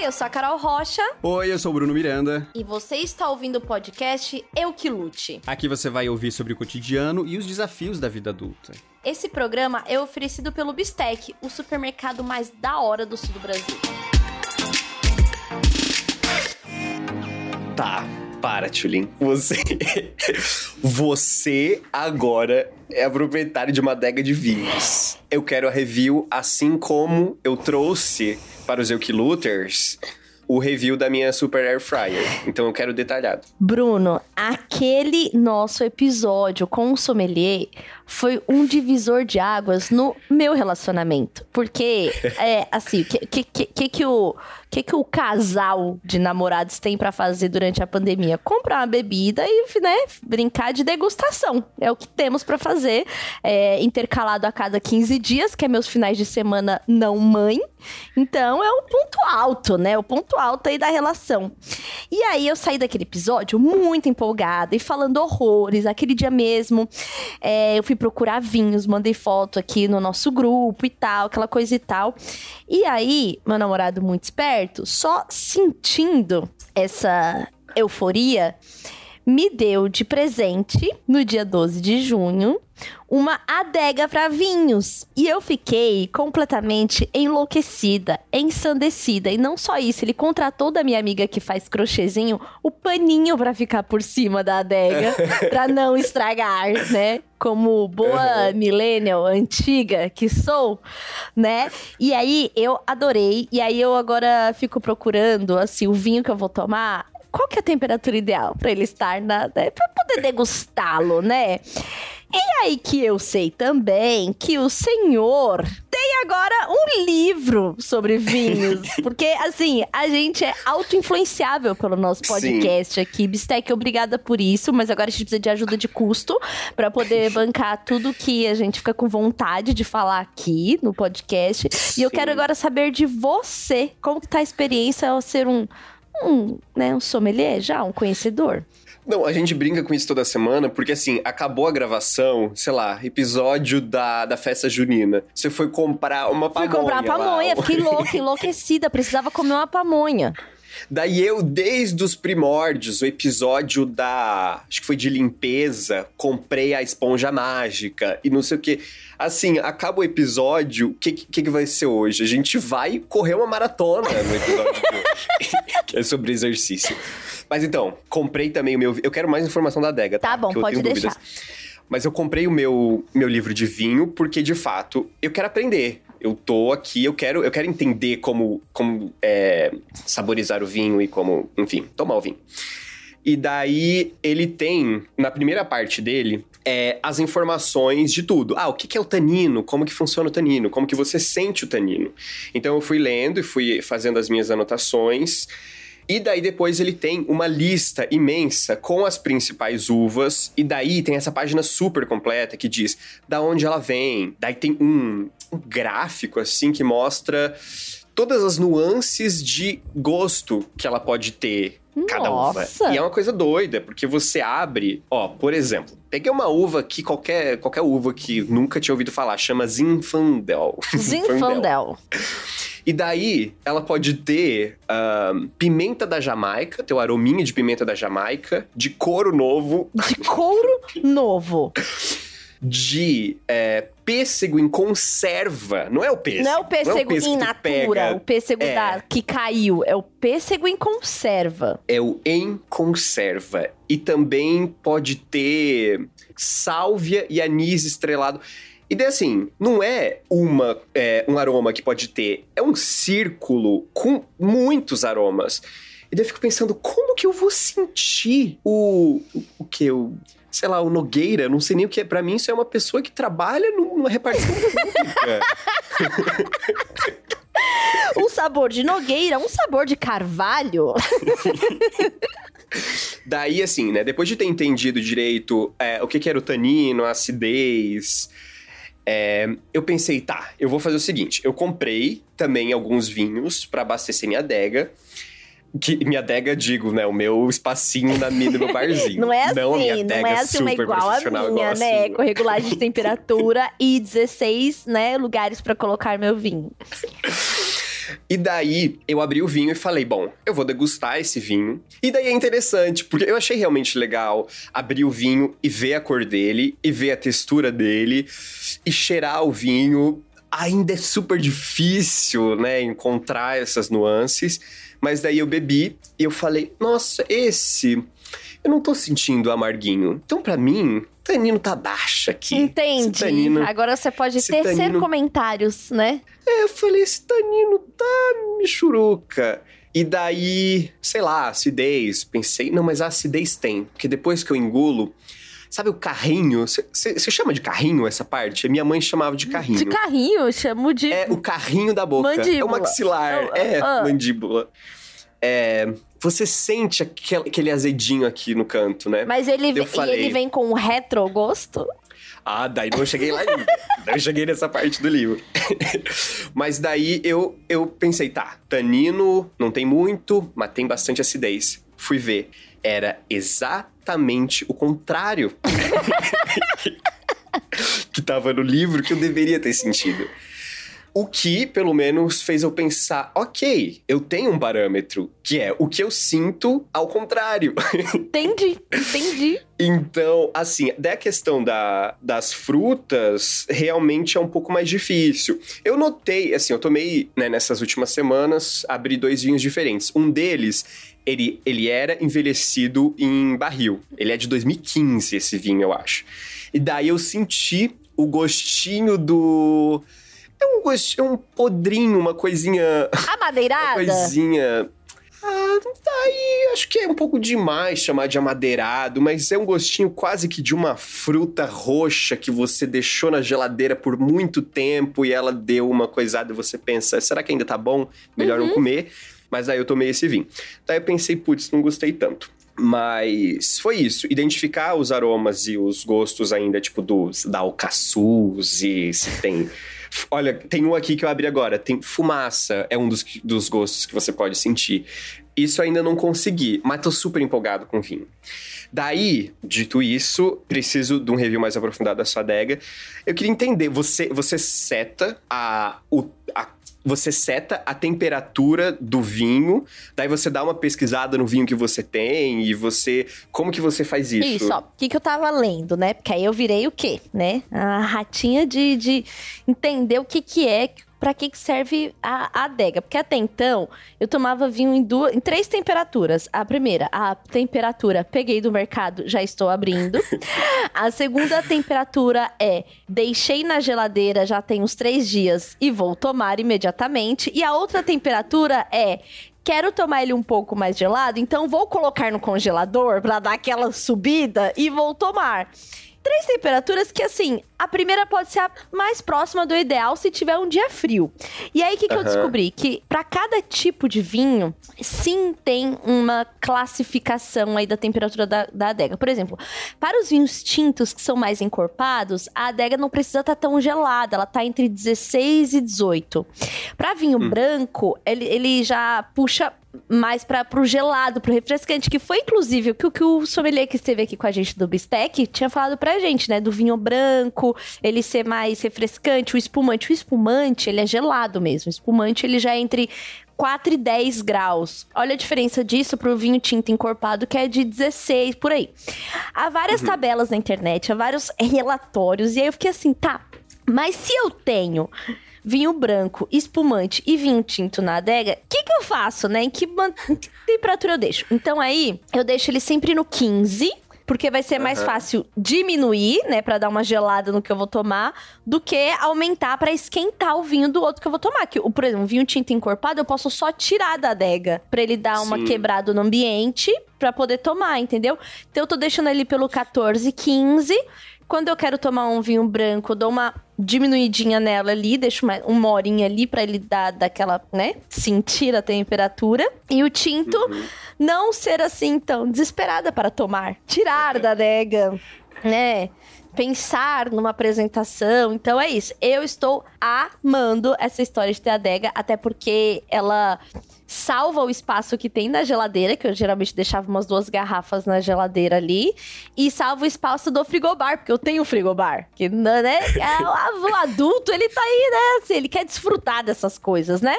Oi, eu sou a Carol Rocha. Oi, eu sou o Bruno Miranda. E você está ouvindo o podcast Eu Que Lute. Aqui você vai ouvir sobre o cotidiano e os desafios da vida adulta. Esse programa é oferecido pelo Bistec, o supermercado mais da hora do sul do Brasil. Tá, para, Tulin. Você. Você agora é a proprietária de uma adega de vinhos. Eu quero a review, assim como eu trouxe para os Eukiluters o review da minha Super Air Fryer. Então eu quero detalhado. Bruno, aquele nosso episódio com o sommelier foi um divisor de águas no meu relacionamento. Porque, é, assim, o que, que, que, que, o, que, que o casal de namorados tem para fazer durante a pandemia? Comprar uma bebida e, né, brincar de degustação. É o que temos para fazer, é, intercalado a cada 15 dias, que é meus finais de semana não mãe. Então, é o ponto alto, né? O ponto alto aí da relação. E aí, eu saí daquele episódio muito empolgada e falando horrores. Aquele dia mesmo, é, eu fui procurar vinhos, mandei foto aqui no nosso grupo e tal, aquela coisa e tal. E aí, meu namorado muito esperto, só sentindo essa euforia, me deu de presente no dia 12 de junho uma adega para vinhos. E eu fiquei completamente enlouquecida, ensandecida. E não só isso, ele contratou da minha amiga que faz crochêzinho o paninho para ficar por cima da adega, para não estragar, né? Como boa millennial antiga que sou, né? E aí eu adorei. E aí eu agora fico procurando assim o vinho que eu vou tomar qual que é a temperatura ideal para ele estar na, né, para poder degustá-lo, né? E aí que eu sei também que o senhor tem agora um livro sobre vinhos. porque, assim, a gente é auto-influenciável pelo nosso podcast Sim. aqui. Bistec, obrigada por isso, mas agora a gente precisa de ajuda de custo para poder bancar tudo que a gente fica com vontade de falar aqui no podcast. Sim. E eu quero agora saber de você, como que tá a experiência ao ser um um, né, um sommelier já, um conhecedor. Não, a gente brinca com isso toda semana, porque assim, acabou a gravação, sei lá, episódio da, da festa junina. Você foi comprar uma pamonha. Fui comprar uma pamonha, lá. fiquei louca, enlouquecida, precisava comer uma pamonha. Daí eu, desde os primórdios, o episódio da. Acho que foi de limpeza, comprei a esponja mágica e não sei o que. Assim, acaba o episódio, o que, que, que vai ser hoje? A gente vai correr uma maratona no episódio de hoje. que é sobre exercício. Mas então, comprei também o meu. Eu quero mais informação da adega, tá? Tá bom, pode deixar. Mas eu comprei o meu, meu livro de vinho porque, de fato, eu quero aprender eu tô aqui, eu quero, eu quero entender como, como é, saborizar o vinho e como, enfim, tomar o vinho. E daí ele tem, na primeira parte dele, é, as informações de tudo. Ah, o que, que é o tanino? Como que funciona o tanino? Como que você sente o tanino? Então eu fui lendo e fui fazendo as minhas anotações. E daí depois ele tem uma lista imensa com as principais uvas. E daí tem essa página super completa que diz da onde ela vem. Daí tem um, gráfico assim que mostra todas as nuances de gosto que ela pode ter cada Nossa. uva. E é uma coisa doida, porque você abre, ó, por exemplo, peguei uma uva que qualquer, qualquer uva que nunca tinha ouvido falar, chama Zinfandel. Zinfandel. E daí, ela pode ter uh, pimenta da Jamaica, teu arominha de pimenta da Jamaica, de couro novo. De couro novo. de é, pêssego em conserva. Não é o pêssego. Não é o pêssego, é o pêssego in natura, o pêssego é. da, que caiu. É o pêssego em conserva. É o em conserva. E também pode ter sálvia e anis estrelado. E daí, assim, não é uma é, um aroma que pode ter, é um círculo com muitos aromas. E daí eu fico pensando, como que eu vou sentir o. o que? eu sei lá, o Nogueira, não sei nem o que é. Pra mim, isso é uma pessoa que trabalha numa repartição pública. um sabor de Nogueira, um sabor de Carvalho. Daí, assim, né? Depois de ter entendido direito é, o que, que era o tanino, a acidez, é, eu pensei, tá, eu vou fazer o seguinte: eu comprei também alguns vinhos para abastecer minha adega. Que, minha adega, digo, né? O meu espacinho na minha, no meu barzinho. Não é assim, não, minha não é assim uma igual a minha, né? Com regulagem de temperatura e 16, né, lugares para colocar meu vinho. E daí eu abri o vinho e falei, bom, eu vou degustar esse vinho. E daí é interessante, porque eu achei realmente legal abrir o vinho e ver a cor dele, e ver a textura dele, e cheirar o vinho. Ainda é super difícil, né, encontrar essas nuances. Mas daí eu bebi e eu falei, nossa, esse eu não tô sentindo amarguinho. Então, para mim, tanino tá baixo aqui. Entendi. Tanino, Agora você pode tecer tanino... comentários, né? É, eu falei, esse tanino tá michuruca. E daí, sei lá, acidez. Pensei, não, mas a acidez tem. Porque depois que eu engulo, Sabe o carrinho? Você chama de carrinho essa parte? Minha mãe chamava de carrinho. De carrinho? Eu chamo de. É o carrinho da boca. Mandíbula. É o maxilar. é, ah. mandíbula. É, você sente aquele, aquele azedinho aqui no canto, né? Mas ele, falei, ele vem com um retrogosto? Ah, daí não cheguei lá ainda. daí eu cheguei nessa parte do livro. mas daí eu, eu pensei, tá, tanino não tem muito, mas tem bastante acidez. Fui ver. Era exatamente o contrário que tava no livro que eu deveria ter sentido. O que, pelo menos, fez eu pensar: ok, eu tenho um parâmetro, que é o que eu sinto ao contrário. Entendi, entendi. Então, assim, da questão da, das frutas, realmente é um pouco mais difícil. Eu notei, assim, eu tomei, né, nessas últimas semanas, abri dois vinhos diferentes. Um deles, ele, ele era envelhecido em barril. Ele é de 2015, esse vinho, eu acho. E daí eu senti o gostinho do é um gostinho, é um podrinho, uma coisinha. Amadeirada? Uma coisinha. Ah, tá aí, acho que é um pouco demais chamar de amadeirado, mas é um gostinho quase que de uma fruta roxa que você deixou na geladeira por muito tempo e ela deu uma coisada e você pensa, será que ainda tá bom? Melhor uhum. não comer. Mas aí eu tomei esse vinho. Daí eu pensei, putz, não gostei tanto. Mas foi isso, identificar os aromas e os gostos ainda, tipo, dos, da alcaçuz e se tem Olha, tem um aqui que eu abri agora. Tem fumaça, é um dos, dos gostos que você pode sentir. Isso ainda não consegui, mas tô super empolgado com o vinho. Daí, dito isso, preciso de um review mais aprofundado da sua adega. Eu queria entender, você, você seta a, o, a você seta a temperatura do vinho, daí você dá uma pesquisada no vinho que você tem e você. Como que você faz isso? Isso, ó. O que, que eu tava lendo, né? Porque aí eu virei o quê, né? A ratinha de, de entender o que, que é para que serve a, adega. Porque até então, eu tomava vinho em, duas, em três temperaturas. A primeira, a temperatura, peguei do mercado, já estou abrindo. a segunda temperatura é, deixei na geladeira já tem uns três dias e vou tomar imediatamente. E a outra temperatura é, quero tomar ele um pouco mais gelado, então vou colocar no congelador para dar aquela subida e vou tomar três temperaturas que, assim, a primeira pode ser a mais próxima do ideal se tiver um dia frio. E aí, o que, que uhum. eu descobri? Que para cada tipo de vinho, sim tem uma classificação aí da temperatura da, da adega. Por exemplo, para os vinhos tintos que são mais encorpados, a adega não precisa estar tá tão gelada, ela tá entre 16 e 18. Para vinho hum. branco, ele, ele já puxa mais para pro gelado, pro refrescante, que foi inclusive o que, que o sommelier que esteve aqui com a gente do Bistec tinha falado pra gente, né? Do vinho branco, ele ser mais refrescante, o espumante. O espumante, ele é gelado mesmo. O espumante, ele já é entre 4 e 10 graus. Olha a diferença disso pro vinho tinto encorpado, que é de 16, por aí. Há várias uhum. tabelas na internet, há vários relatórios, e aí eu fiquei assim, tá, mas se eu tenho vinho branco, espumante e vinho tinto na adega, o que, que eu faço, né? Em que, em que temperatura eu deixo? Então aí, eu deixo ele sempre no 15 porque vai ser mais uhum. fácil diminuir, né, para dar uma gelada no que eu vou tomar, do que aumentar para esquentar o vinho do outro que eu vou tomar. Que, por exemplo, um vinho tinto encorpado, eu posso só tirar da adega para ele dar uma quebrada no ambiente para poder tomar, entendeu? Então eu tô deixando ele pelo 14, 15 quando eu quero tomar um vinho branco, eu dou uma diminuidinha nela ali, deixo uma, uma horinha ali para ele dar daquela, né, sentir a temperatura. E o tinto uhum. não ser assim tão desesperada para tomar, tirar da adega, né? pensar numa apresentação. Então é isso. Eu estou amando essa história de ter adega, até porque ela salva o espaço que tem na geladeira, que eu geralmente deixava umas duas garrafas na geladeira ali, e salva o espaço do frigobar, porque eu tenho um frigobar. Que, né? O adulto, ele tá aí, né? Assim, ele quer desfrutar dessas coisas, né?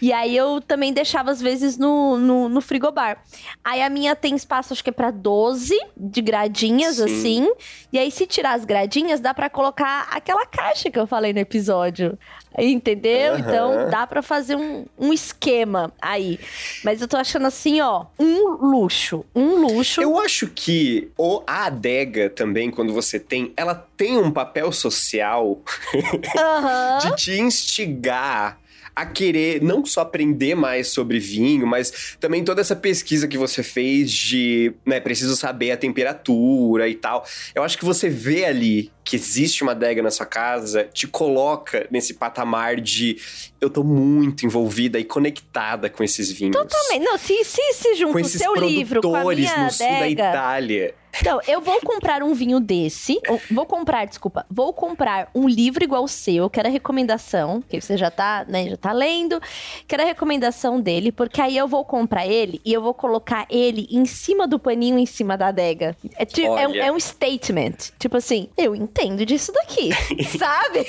E aí eu também deixava, às vezes, no, no, no frigobar. Aí a minha tem espaço, acho que é pra 12 de gradinhas, Sim. assim. E aí, se tirar as gradinhas, dá para colocar aquela caixa que eu falei no episódio. Entendeu? Uhum. Então dá para fazer um, um esquema aí. Mas eu tô achando assim, ó, um luxo. Um luxo. Eu acho que o, a adega também, quando você tem, ela tem um papel social uhum. de te instigar a querer não só aprender mais sobre vinho, mas também toda essa pesquisa que você fez de, né, preciso saber a temperatura e tal. Eu acho que você vê ali que existe uma adega na sua casa, te coloca nesse patamar de eu tô muito envolvida e conectada com esses vinhos. Totalmente. Não, se se, se junta o seu livro com a minha no adega, sul da Itália então, eu vou comprar um vinho desse. Vou comprar, desculpa. Vou comprar um livro igual o seu. Quero a recomendação, que você já tá, né, já tá lendo. Quero a recomendação dele, porque aí eu vou comprar ele e eu vou colocar ele em cima do paninho, em cima da adega. É, é, um, é um statement. Tipo assim, eu entendo disso daqui, sabe?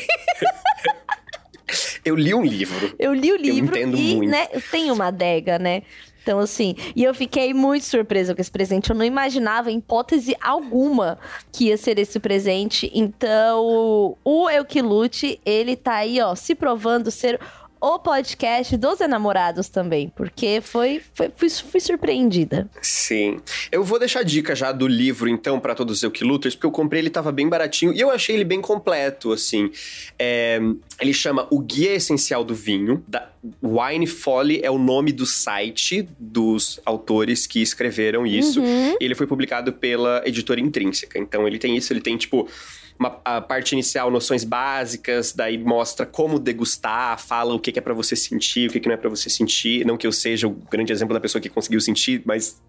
Eu li um livro. Eu li o livro eu entendo e, muito. né, eu tenho uma adega, né? Então, assim, e eu fiquei muito surpresa com esse presente. Eu não imaginava, em hipótese alguma, que ia ser esse presente. Então, o Eu Que Lute, ele tá aí, ó, se provando ser o podcast dos enamorados também, porque foi, foi fui, fui, surpreendida. Sim. Eu vou deixar a dica já do livro, então, para todos os Eukiluters, porque eu comprei, ele tava bem baratinho e eu achei ele bem completo, assim. É, ele chama O Guia Essencial do Vinho. Da, Wine Folly é o nome do site dos autores que escreveram isso. Uhum. Ele foi publicado pela editora Intrínseca. Então, ele tem isso, ele tem, tipo uma, a parte inicial, noções básicas, daí mostra como degustar, fala o que, que é para você sentir, o que, que não é para você sentir. Não que eu seja o grande exemplo da pessoa que conseguiu sentir, mas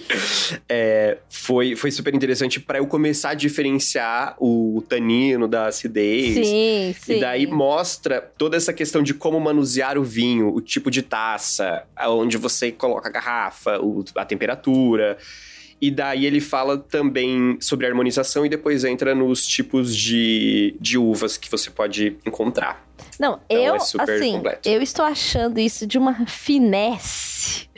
é, foi, foi super interessante para eu começar a diferenciar o tanino da acidez. Sim, sim. E daí mostra toda essa questão de como manusear o vinho, o tipo de taça, onde você coloca a garrafa, o, a temperatura. E daí ele fala também sobre harmonização e depois entra nos tipos de, de uvas que você pode encontrar. Não, então, eu, é assim, completo. eu estou achando isso de uma finesse.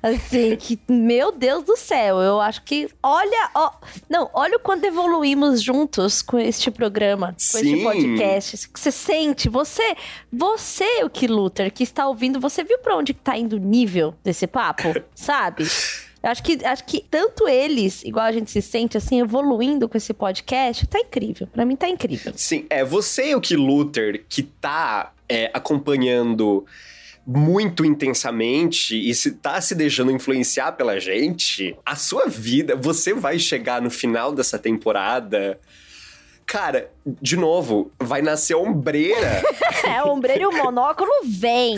Assim, que, meu Deus do céu, eu acho que, olha, ó, não, olha o quanto evoluímos juntos com este programa, com Sim. este podcast. Você sente, você, você, o que Luther, que está ouvindo, você viu para onde está indo o nível desse papo, sabe? Acho que, acho que tanto eles, igual a gente se sente, assim, evoluindo com esse podcast, tá incrível. Para mim tá incrível. Sim, é você o que Luther, que tá é, acompanhando muito intensamente e se tá se deixando influenciar pela gente, a sua vida, você vai chegar no final dessa temporada Cara, de novo, vai nascer ombreira. é, ombreira e o monóculo vem.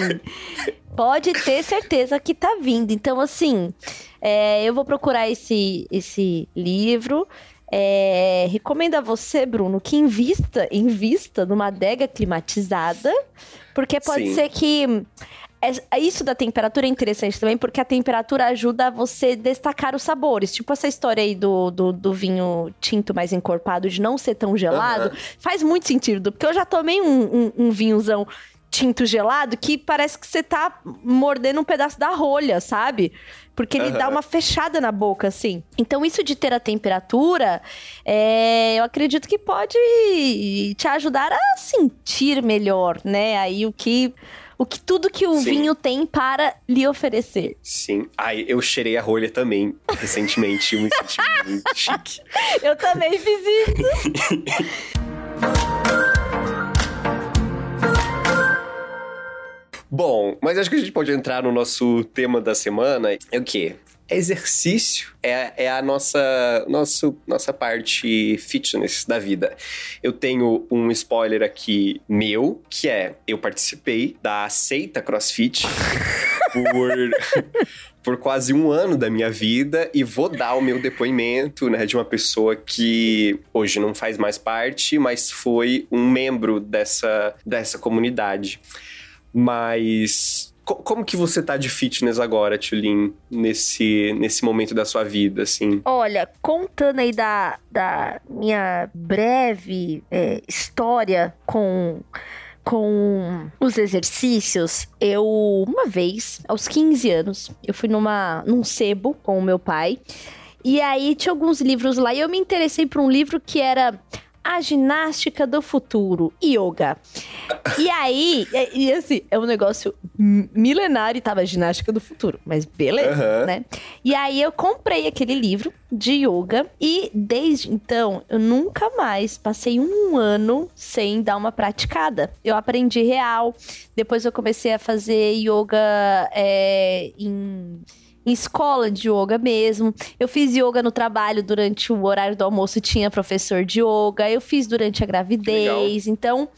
Pode ter certeza que tá vindo. Então, assim, é, eu vou procurar esse, esse livro. É, recomendo a você, Bruno, que invista, invista numa adega climatizada, porque pode Sim. ser que é, isso da temperatura é interessante também, porque a temperatura ajuda a você destacar os sabores. Tipo essa história aí do, do, do vinho tinto mais encorpado, de não ser tão gelado, uhum. faz muito sentido, porque eu já tomei um, um, um vinhozão tinto gelado que parece que você tá mordendo um pedaço da rolha, sabe? Porque ele uhum. dá uma fechada na boca, assim. Então, isso de ter a temperatura, é, eu acredito que pode te ajudar a sentir melhor, né? Aí o que. O que tudo que o Sim. vinho tem para lhe oferecer. Sim. Ai, eu cheirei a rolha também, recentemente. me senti muito chique. Eu também fiz isso. Bom, mas acho que a gente pode entrar no nosso tema da semana. É o quê? Exercício. É, é a nossa, nosso, nossa parte fitness da vida. Eu tenho um spoiler aqui meu, que é: eu participei da Aceita CrossFit por. por quase um ano da minha vida e vou dar o meu depoimento, né, de uma pessoa que hoje não faz mais parte, mas foi um membro dessa, dessa comunidade. Mas como que você tá de fitness agora, Tulin, nesse, nesse momento da sua vida, assim? Olha, contando aí da, da minha breve é, história com com os exercícios, eu uma vez, aos 15 anos, eu fui numa num sebo com o meu pai. E aí tinha alguns livros lá e eu me interessei por um livro que era a ginástica do futuro, yoga. E aí, e, e, assim, é um negócio milenário e tava ginástica do futuro, mas beleza, uhum. né? E aí eu comprei aquele livro de yoga e desde então eu nunca mais passei um ano sem dar uma praticada. Eu aprendi real, depois eu comecei a fazer yoga é, em em escola de yoga mesmo. Eu fiz yoga no trabalho durante o horário do almoço, tinha professor de yoga. Eu fiz durante a gravidez. Legal. Então,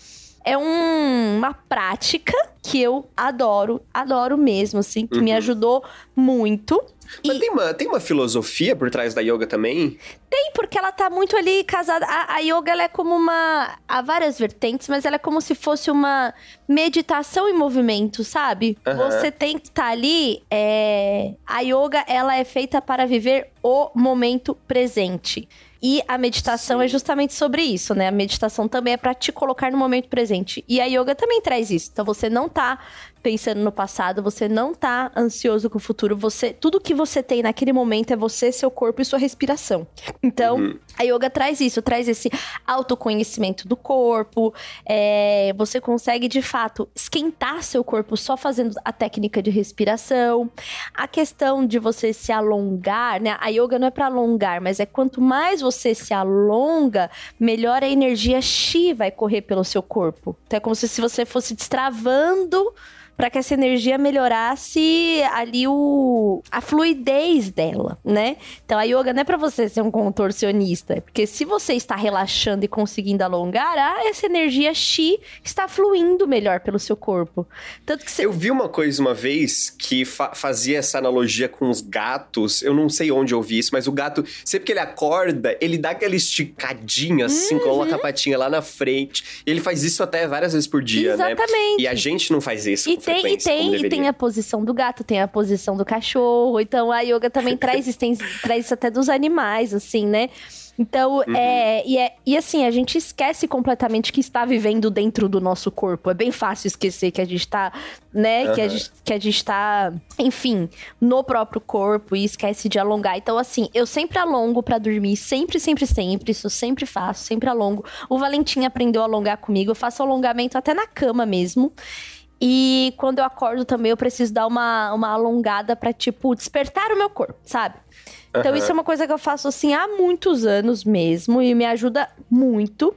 é um, uma prática que eu adoro, adoro mesmo, assim, que uhum. me ajudou muito. Mas e... tem, uma, tem uma filosofia por trás da yoga também? Tem, porque ela tá muito ali casada. A, a yoga, ela é como uma. Há várias vertentes, mas ela é como se fosse uma meditação em movimento, sabe? Uhum. Você tem que estar tá ali. É... A yoga, ela é feita para viver o momento presente. E a meditação Sim. é justamente sobre isso, né? A meditação também é para te colocar no momento presente. E a yoga também traz isso. Então você não tá pensando no passado, você não tá ansioso com o futuro, você tudo que você tem naquele momento é você, seu corpo e sua respiração. Então, uhum. a yoga traz isso, traz esse autoconhecimento do corpo, é, você consegue de fato esquentar seu corpo só fazendo a técnica de respiração. A questão de você se alongar, né? A yoga não é para alongar, mas é quanto mais você se alonga, melhor a energia chi vai correr pelo seu corpo. Então é como se você fosse destravando para que essa energia melhorasse ali o a fluidez dela, né? Então a yoga não é para você ser um contorcionista, porque se você está relaxando e conseguindo alongar, ah, essa energia chi está fluindo melhor pelo seu corpo. Tanto que você... Eu vi uma coisa uma vez que fa fazia essa analogia com os gatos. Eu não sei onde eu vi isso, mas o gato, sempre que ele acorda, ele dá aquela esticadinha assim, uhum. coloca a patinha lá na frente. E ele faz isso até várias vezes por dia, Exatamente. né? Exatamente. E a gente não faz isso. E tem, e tem, e tem a posição do gato, tem a posição do cachorro. Então a yoga também traz isso, tem, traz isso até dos animais, assim, né? Então, uhum. é, e, é, e assim, a gente esquece completamente que está vivendo dentro do nosso corpo. É bem fácil esquecer que a gente está, né? Uhum. Que, a gente, que a gente tá, enfim, no próprio corpo e esquece de alongar. Então, assim, eu sempre alongo para dormir, sempre, sempre, sempre. Isso eu sempre faço, sempre alongo. O Valentim aprendeu a alongar comigo. Eu faço alongamento até na cama mesmo. E quando eu acordo também, eu preciso dar uma, uma alongada para tipo, despertar o meu corpo, sabe? Então, uhum. isso é uma coisa que eu faço assim há muitos anos mesmo e me ajuda muito.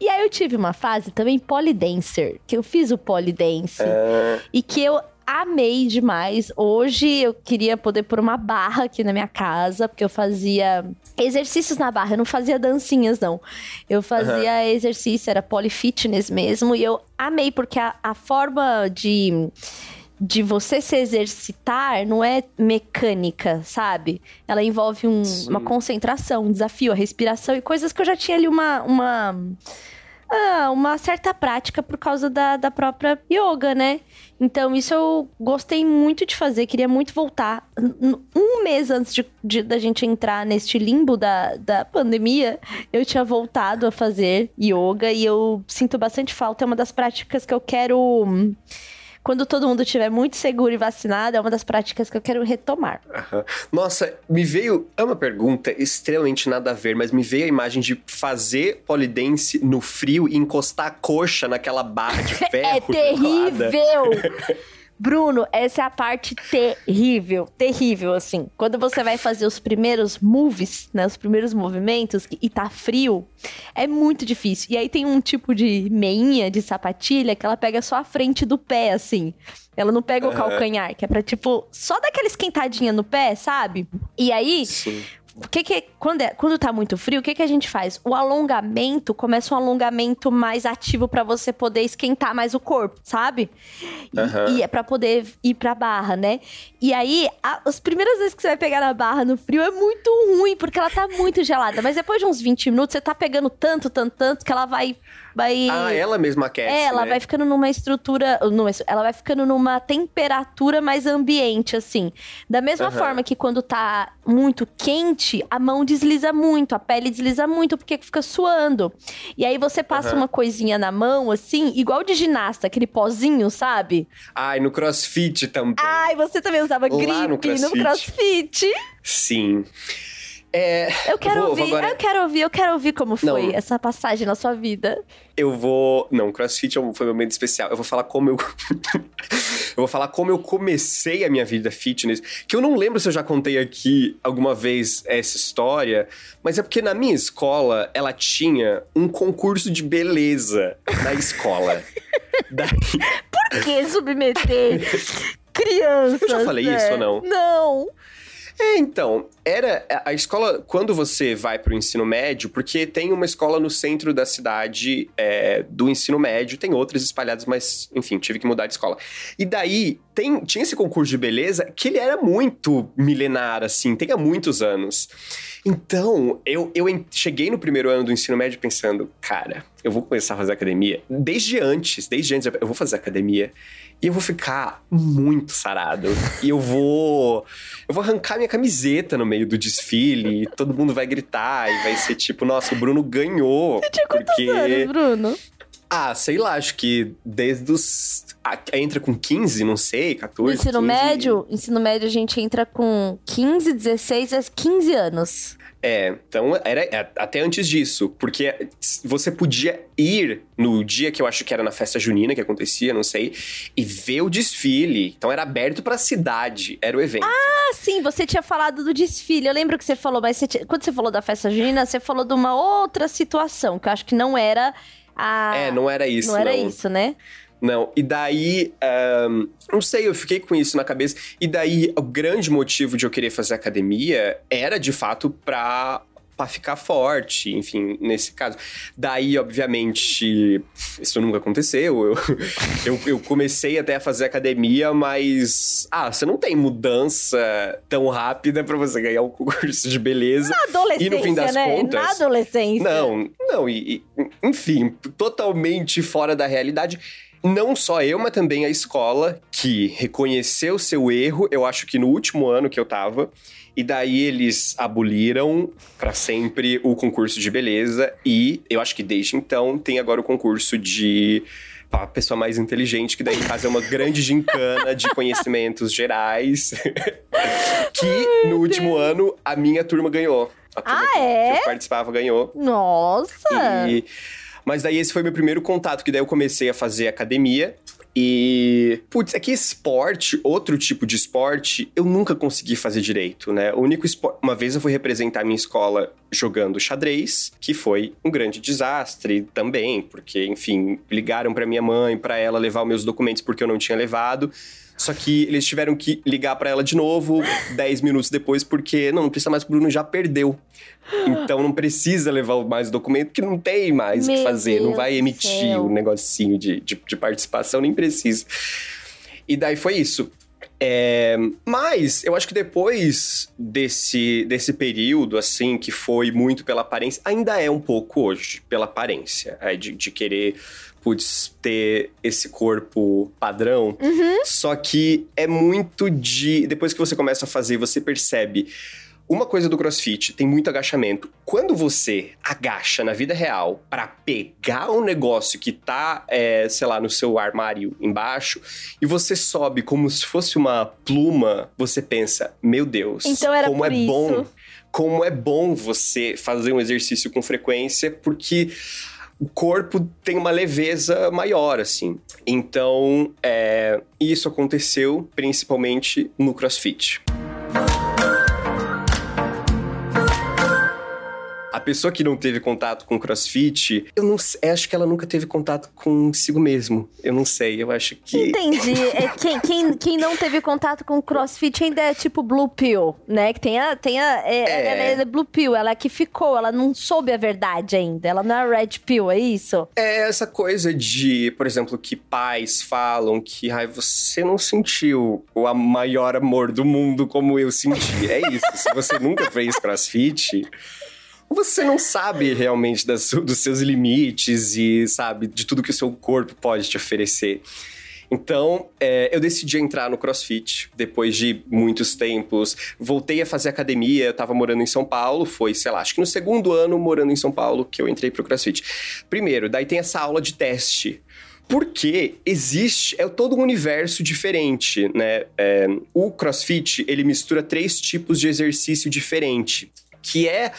E aí, eu tive uma fase também polidancer, que eu fiz o polidance uhum. e que eu amei demais. Hoje eu queria poder pôr uma barra aqui na minha casa, porque eu fazia exercícios na barra, eu não fazia dancinhas, não. Eu fazia uhum. exercício, era polyfitness mesmo, e eu amei, porque a, a forma de de você se exercitar não é mecânica, sabe? Ela envolve um, uma concentração, um desafio, a respiração e coisas que eu já tinha ali uma, uma ah, uma certa prática por causa da, da própria yoga, né? Então, isso eu gostei muito de fazer, queria muito voltar. Um mês antes de, de, da gente entrar neste limbo da, da pandemia, eu tinha voltado a fazer yoga e eu sinto bastante falta. É uma das práticas que eu quero quando todo mundo estiver muito seguro e vacinado, é uma das práticas que eu quero retomar. Nossa, me veio. É uma pergunta extremamente nada a ver, mas me veio a imagem de fazer polidense no frio e encostar a coxa naquela barra de ferro. é terrível! Bruno, essa é a parte terrível, terrível, assim. Quando você vai fazer os primeiros moves, né, os primeiros movimentos, e tá frio, é muito difícil. E aí tem um tipo de meinha, de sapatilha, que ela pega só a frente do pé, assim. Ela não pega o calcanhar, que é pra, tipo, só dar aquela esquentadinha no pé, sabe? E aí, Sim que que quando, é, quando tá muito frio, o que que a gente faz? O alongamento começa um alongamento mais ativo para você poder esquentar mais o corpo, sabe? E, Aham. e é para poder ir pra barra, né? E aí, a- as primeiras vezes que você vai pegar na barra no frio é muito ruim, porque ela tá muito gelada. Mas depois de uns 20 minutos, você tá pegando tanto, tanto, tanto, que ela vai. Vai... Ah, ela mesma aquece, É, ela né? vai ficando numa estrutura. numa- ela vai ficando numa temperatura mais ambiente, assim. Da mesma Aham. forma que quando tá muito quente, a mão desliza muito, a pele desliza muito, porque fica suando. E aí você passa Aham. uma coisinha na mão, assim, igual de ginasta, aquele pozinho, sabe? Ai, no crossfit também. Ai, você também usava Lá grip no no crossfit. crossfit. Sim. É, Eu quero vou- vou ouvir, agora- eu quero ouvir, eu quero ouvir como foi Não. essa passagem na sua vida. Eu vou. Não, CrossFit é foi um momento especial. Eu vou falar como eu. eu vou falar como eu comecei a minha vida fitness. Que eu não lembro se eu já contei aqui alguma vez essa história, mas é porque na minha escola ela tinha um concurso de beleza na escola. Daí, Por que submeter crianças? Eu já falei né? isso ou não? Não. É, então, era a escola, quando você vai para o ensino médio, porque tem uma escola no centro da cidade é, do ensino médio, tem outras espalhadas, mas, enfim, tive que mudar de escola. E daí, tem, tinha esse concurso de beleza que ele era muito milenar, assim, tem há muitos anos. Então, eu, eu cheguei no primeiro ano do ensino médio pensando, cara, eu vou começar a fazer academia. Desde antes, desde antes, eu vou fazer academia e eu vou ficar muito sarado. E eu vou. Eu vou arrancar minha camiseta no meio do desfile, e todo mundo vai gritar e vai ser tipo, nossa, o Bruno ganhou. Tinha quantos porque... anos, Bruno? Ah, sei lá, acho que desde os. ah, entra com 15, não sei, 14. No ensino 15. médio, ensino médio a gente entra com 15, 16 a 15 anos. É, então era é, até antes disso, porque você podia ir no dia que eu acho que era na festa junina que acontecia, não sei, e ver o desfile. Então era aberto pra cidade, era o evento. Ah, sim, você tinha falado do desfile. Eu lembro que você falou, mas você tinha- quando você falou da festa junina, você falou de uma outra situação, que eu acho que não era a. é, não era isso. não era isso, né? Não, e daí, ahn, não sei, eu fiquei com isso na cabeça. E daí, o grande motivo de eu querer fazer academia era, de fato, pra, pra ficar forte, enfim, nesse caso. Daí, obviamente, isso nunca aconteceu. Eu, eu, eu comecei até a fazer academia, mas. Ah, você não tem mudança tão rápida pra você ganhar um concurso de beleza. Na adolescência, E no fim das né? contas- Na adolescência. Não, não, e, e, enfim, totalmente fora da realidade. Não só eu, mas também a escola, que reconheceu seu erro, eu acho que no último ano que eu tava, e daí eles aboliram pra sempre o concurso de beleza, e eu acho que desde então tem agora o concurso de a pessoa mais inteligente, que daí em casa é uma grande gincana de conhecimentos gerais, que no último ano a minha turma ganhou. A turma Ah, que- é? que eu participava ganhou. Nossa! E- Mas daí esse foi meu primeiro contato, que daí eu comecei a fazer academia. E, putz, é que esporte, outro tipo de esporte, eu nunca consegui fazer direito, né? O único esporte. Uma vez eu fui representar a minha escola jogando xadrez, que foi um grande desastre também, porque, enfim, ligaram pra minha mãe, pra ela levar os meus documentos porque eu não tinha levado. Só que eles tiveram que ligar pra ela de novo 10 minutos depois, porque não, não precisa mais, o Bruno já perdeu. Então não precisa levar mais documento, porque não tem mais o que fazer. não Deus vai do emitir o negocinho de, de, de participação, nem precisa. E daí foi isso. É, mas eu acho que depois desse, desse período, assim, que foi muito pela aparência, ainda é um pouco hoje, pela aparência, é, de, de querer, putz, ter esse corpo padrão. Só que é muito de. Depois que você começa a fazer, você percebe. Uma coisa do crossfit, tem muito agachamento. Quando você agacha na vida real pra pegar um negócio que tá, é, sei lá, no seu armário embaixo, e você sobe como se fosse uma pluma, você pensa, meu Deus, Então era como é isso. bom. Como é bom você fazer um exercício com frequência, porque o corpo tem uma leveza maior, assim. Então, é, isso aconteceu principalmente no crossfit. Pessoa que não teve contato com crossfit, eu não sei, acho que ela nunca teve contato consigo mesmo. Eu não sei, eu acho que. Entendi. É, quem, quem, quem não teve contato com crossfit ainda é tipo Blue Pill, né? Que tem a. Tem a é, É. Ela, ela é Blue Pill, ela é que ficou, ela não soube a verdade ainda. Ela não é Red Pill, é isso? É essa coisa de, por exemplo, que pais falam que ai, você não sentiu o maior amor do mundo como eu senti. É isso. Se você nunca fez crossfit, você não sabe realmente das- dos seus limites e sabe de tudo que o seu corpo pode te oferecer. Então, é, eu decidi entrar no CrossFit depois de muitos tempos. Voltei a fazer academia, eu tava morando em São Paulo, foi, sei lá, acho que no segundo ano morando em São Paulo que eu entrei pro CrossFit. Primeiro, daí tem essa aula de teste. Porque existe, é todo um universo diferente, né? É, o CrossFit, ele mistura três tipos de exercício diferente, que é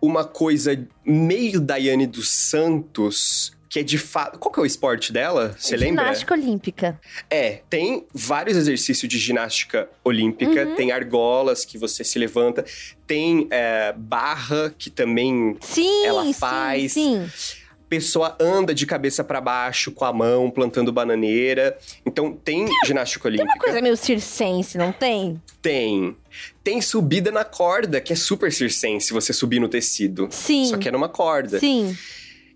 uma coisa meio Daiane dos Santos, que é de fato... Qual que é o esporte dela? Você lembra? Ginástica olímpica. É, tem vários exercícios de ginástica olímpica, Uhum. tem argolas que você se levanta, tem é, barra que também Sim, Ela sim, faz. sim. Pessoa anda de cabeça pra baixo com a mão plantando bananeira. Então tem ginástica Tem olímpica, uma coisa meio circense, não tem? tem. Tem subida na corda, que é super circense você subir no tecido. Sim. Só que é numa corda. Sim.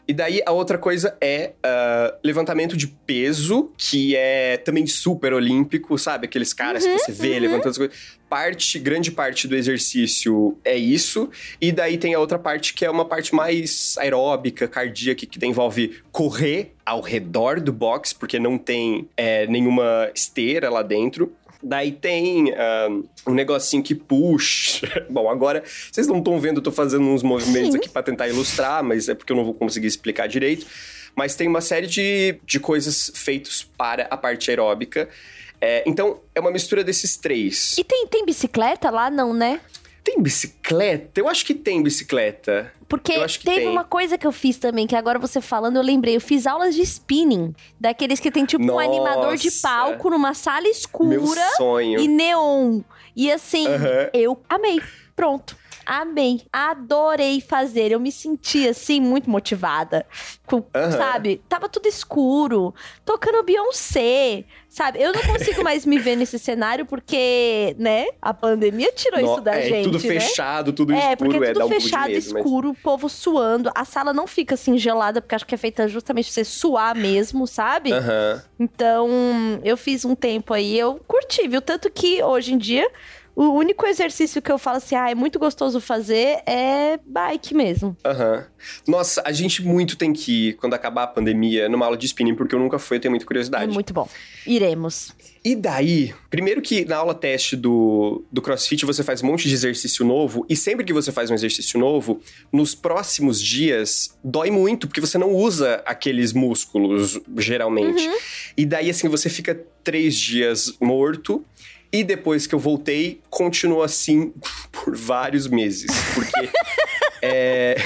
E daí a outra coisa é ah, levantamento de peso, que é também super olímpico, sabe? Aqueles caras que você vê levantando as coisas. Parte, grande parte do exercício é isso. E daí tem a outra parte que é uma parte mais aeróbica, cardíaca, que envolve correr ao redor do box, porque não tem é, nenhuma esteira lá dentro. Daí tem ah, um negocinho que puxa. Bom, agora vocês não estão vendo, eu tô fazendo uns movimentos Sim. aqui para tentar ilustrar, mas é porque eu não vou conseguir explicar direito. Mas tem uma série de, de coisas feitas para a parte aeróbica. É, então, é uma mistura desses três. E tem, tem bicicleta lá? Não, né? Tem bicicleta? Eu acho que tem bicicleta. Porque Eu acho que teve tem. uma coisa que eu fiz também, que agora você falando, eu lembrei. Eu fiz aulas de spinning. Daqueles que tem tipo um Nossa. animador de palco numa sala escura e neon. E assim, eu amei. Pronto. Amei. Adorei fazer. Eu me senti, assim, muito motivada. Com- Aham. Sabe? Tava tudo escuro. Tocando Beyoncé. Sabe? Eu não consigo mais me ver nesse cenário porque, né? A pandemia tirou No- isso da é, gente. tudo né? fechado, tudo É, escuro, porque é, tudo um de fechado, medo, mas- escuro, o povo suando. A sala não fica assim gelada, porque acho que é feita justamente pra você suar mesmo, sabe? Aham. Então, eu fiz um tempo aí, eu curti, viu? Tanto que hoje em dia, o único exercício que eu falo assim, ah, é muito gostoso fazer é bike mesmo. Aham. Nossa, a gente muito tem que ir, quando acabar a pandemia, numa aula de spinning, porque eu nunca fui, eu tenho muita É curiosidade. muito bom. Iremos. E daí, primeiro que na aula teste do, do CrossFit você faz um monte de exercício novo, e sempre que você faz um exercício novo, nos próximos dias dói muito, porque você não usa aqueles músculos, geralmente. E daí, assim, você fica três dias morto. E depois que eu voltei, continua assim por vários meses. Porque é,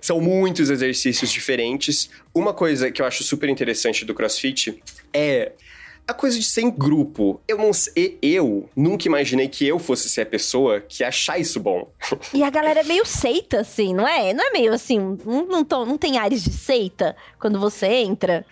são muitos exercícios diferentes. Uma coisa que eu acho super interessante do CrossFit é a coisa de ser em grupo. Eu não sei, eu nunca imaginei que eu fosse ser a pessoa que ia achar isso bom. E a galera é meio seita, assim, não é? Não é meio assim, não, não, não tem ares de seita quando você entra?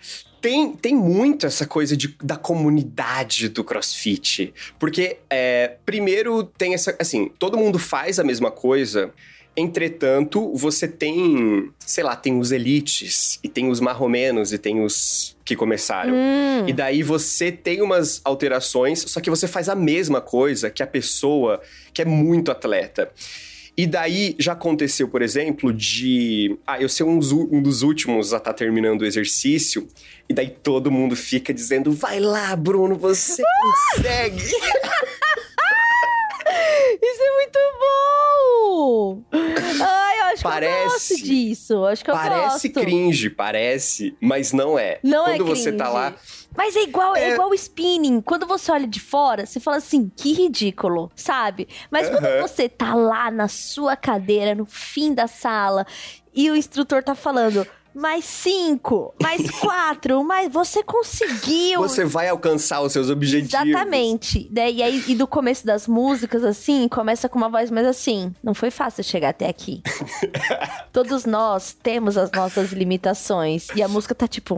Tem, tem muito essa coisa de, da comunidade do CrossFit. Porque, é, primeiro, tem essa. Assim, todo mundo faz a mesma coisa. Entretanto, você tem, sei lá, tem os elites, e tem os marromenos, e tem os que começaram. Hum. E daí você tem umas alterações, só que você faz a mesma coisa que a pessoa que é muito atleta. E daí já aconteceu, por exemplo, de. Ah, eu ser um, um dos últimos a estar terminando o exercício, e daí todo mundo fica dizendo: vai lá, Bruno, você consegue! Isso é muito bom! Ai, eu acho que eu Parece- gosto disso. Acho que eu parece gosto. cringe, parece, mas não é. Não é Quando você tá lá. Mas é igual, é... É. igual o spinning. Quando você olha de fora, você fala assim, que ridículo, sabe? Mas quando Aham. você tá lá na sua cadeira, no fim da sala, e o instrutor tá falando, mais cinco, mais quatro, mas você conseguiu. Você vai alcançar os seus objetivos. Exatamente. Daí, e, aí, e do começo das músicas, assim, começa com uma voz mais assim. Não foi fácil chegar até aqui. Todos nós temos as nossas limitações. E a música tá tipo.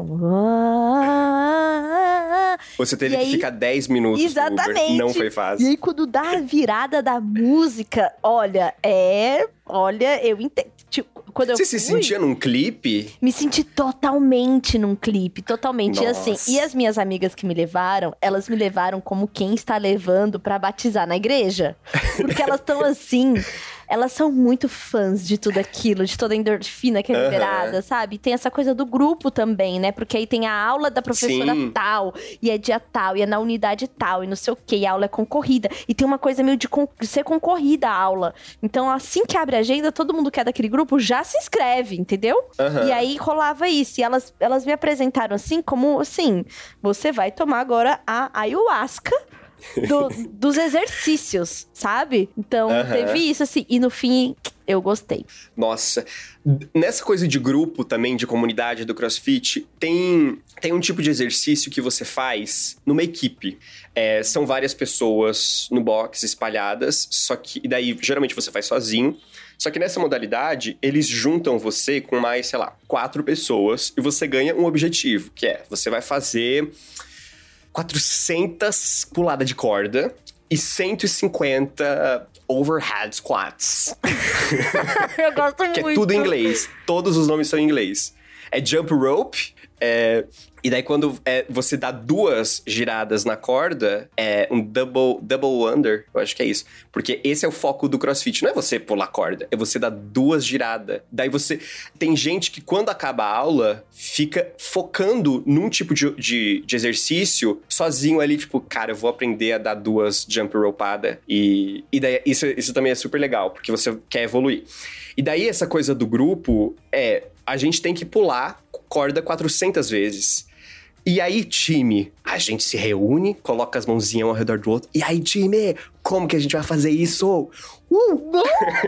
Você teve E que aí- ficar 10 minutos. Exatamente. Não foi E fácil. aí, quando dá a virada da música, olha, é. Olha, eu entendo. Tipo, quando eu Você se fui, sentia num clipe? Me senti totalmente num clipe, totalmente. E assim, Nossa. e as minhas amigas que me levaram, elas me levaram como quem está levando pra batizar na igreja. Porque elas estão assim, elas são muito fãs de tudo aquilo, de toda a endorfina que é liberada, sabe? E tem essa coisa do grupo também, né? Porque aí tem a aula da professora Sim. tal, e é dia tal, e é na unidade tal, e não sei o quê, e a aula é concorrida. E tem uma coisa meio de, con- de ser concorrida a aula. Então, assim que abre a agenda, todo mundo que é daquele grupo já se inscreve, entendeu? Aham. E aí rolava isso. E elas, elas me apresentaram assim, como assim: você vai tomar agora a ayahuasca. Do- dos exercícios, sabe? Então, teve isso, assim. E no fim, eu gostei. Nossa. Nessa coisa de grupo também, de comunidade do CrossFit, tem, tem um tipo de exercício que você faz numa equipe. É, são várias pessoas no box espalhadas, só que. E daí, geralmente, você faz sozinho. Só que nessa modalidade, eles juntam você com mais, sei lá, quatro pessoas e você ganha um objetivo, que é você vai fazer 400 pulada de corda e 150 overhead squats. eu gosto Que muito. é tudo em inglês. Todos os nomes são em inglês. É jump rope. É, E daí, quando é, você dá duas giradas na corda, é um double, double under. Eu acho que é isso. Porque esse é o foco do crossfit. Não é você pular corda, é você dar duas giradas. Daí você. Tem gente que, quando acaba a aula, fica focando num tipo de, de, de exercício sozinho ali, tipo, cara, eu vou aprender a dar duas jump ropada. E, e daí, isso, isso também é super legal, porque você quer evoluir. E daí, essa coisa do grupo é. A gente tem que pular corda 400 vezes. E aí, time, a gente se reúne, coloca as mãozinhas um ao redor do outro. E aí, time, como que a gente vai fazer isso? Uh!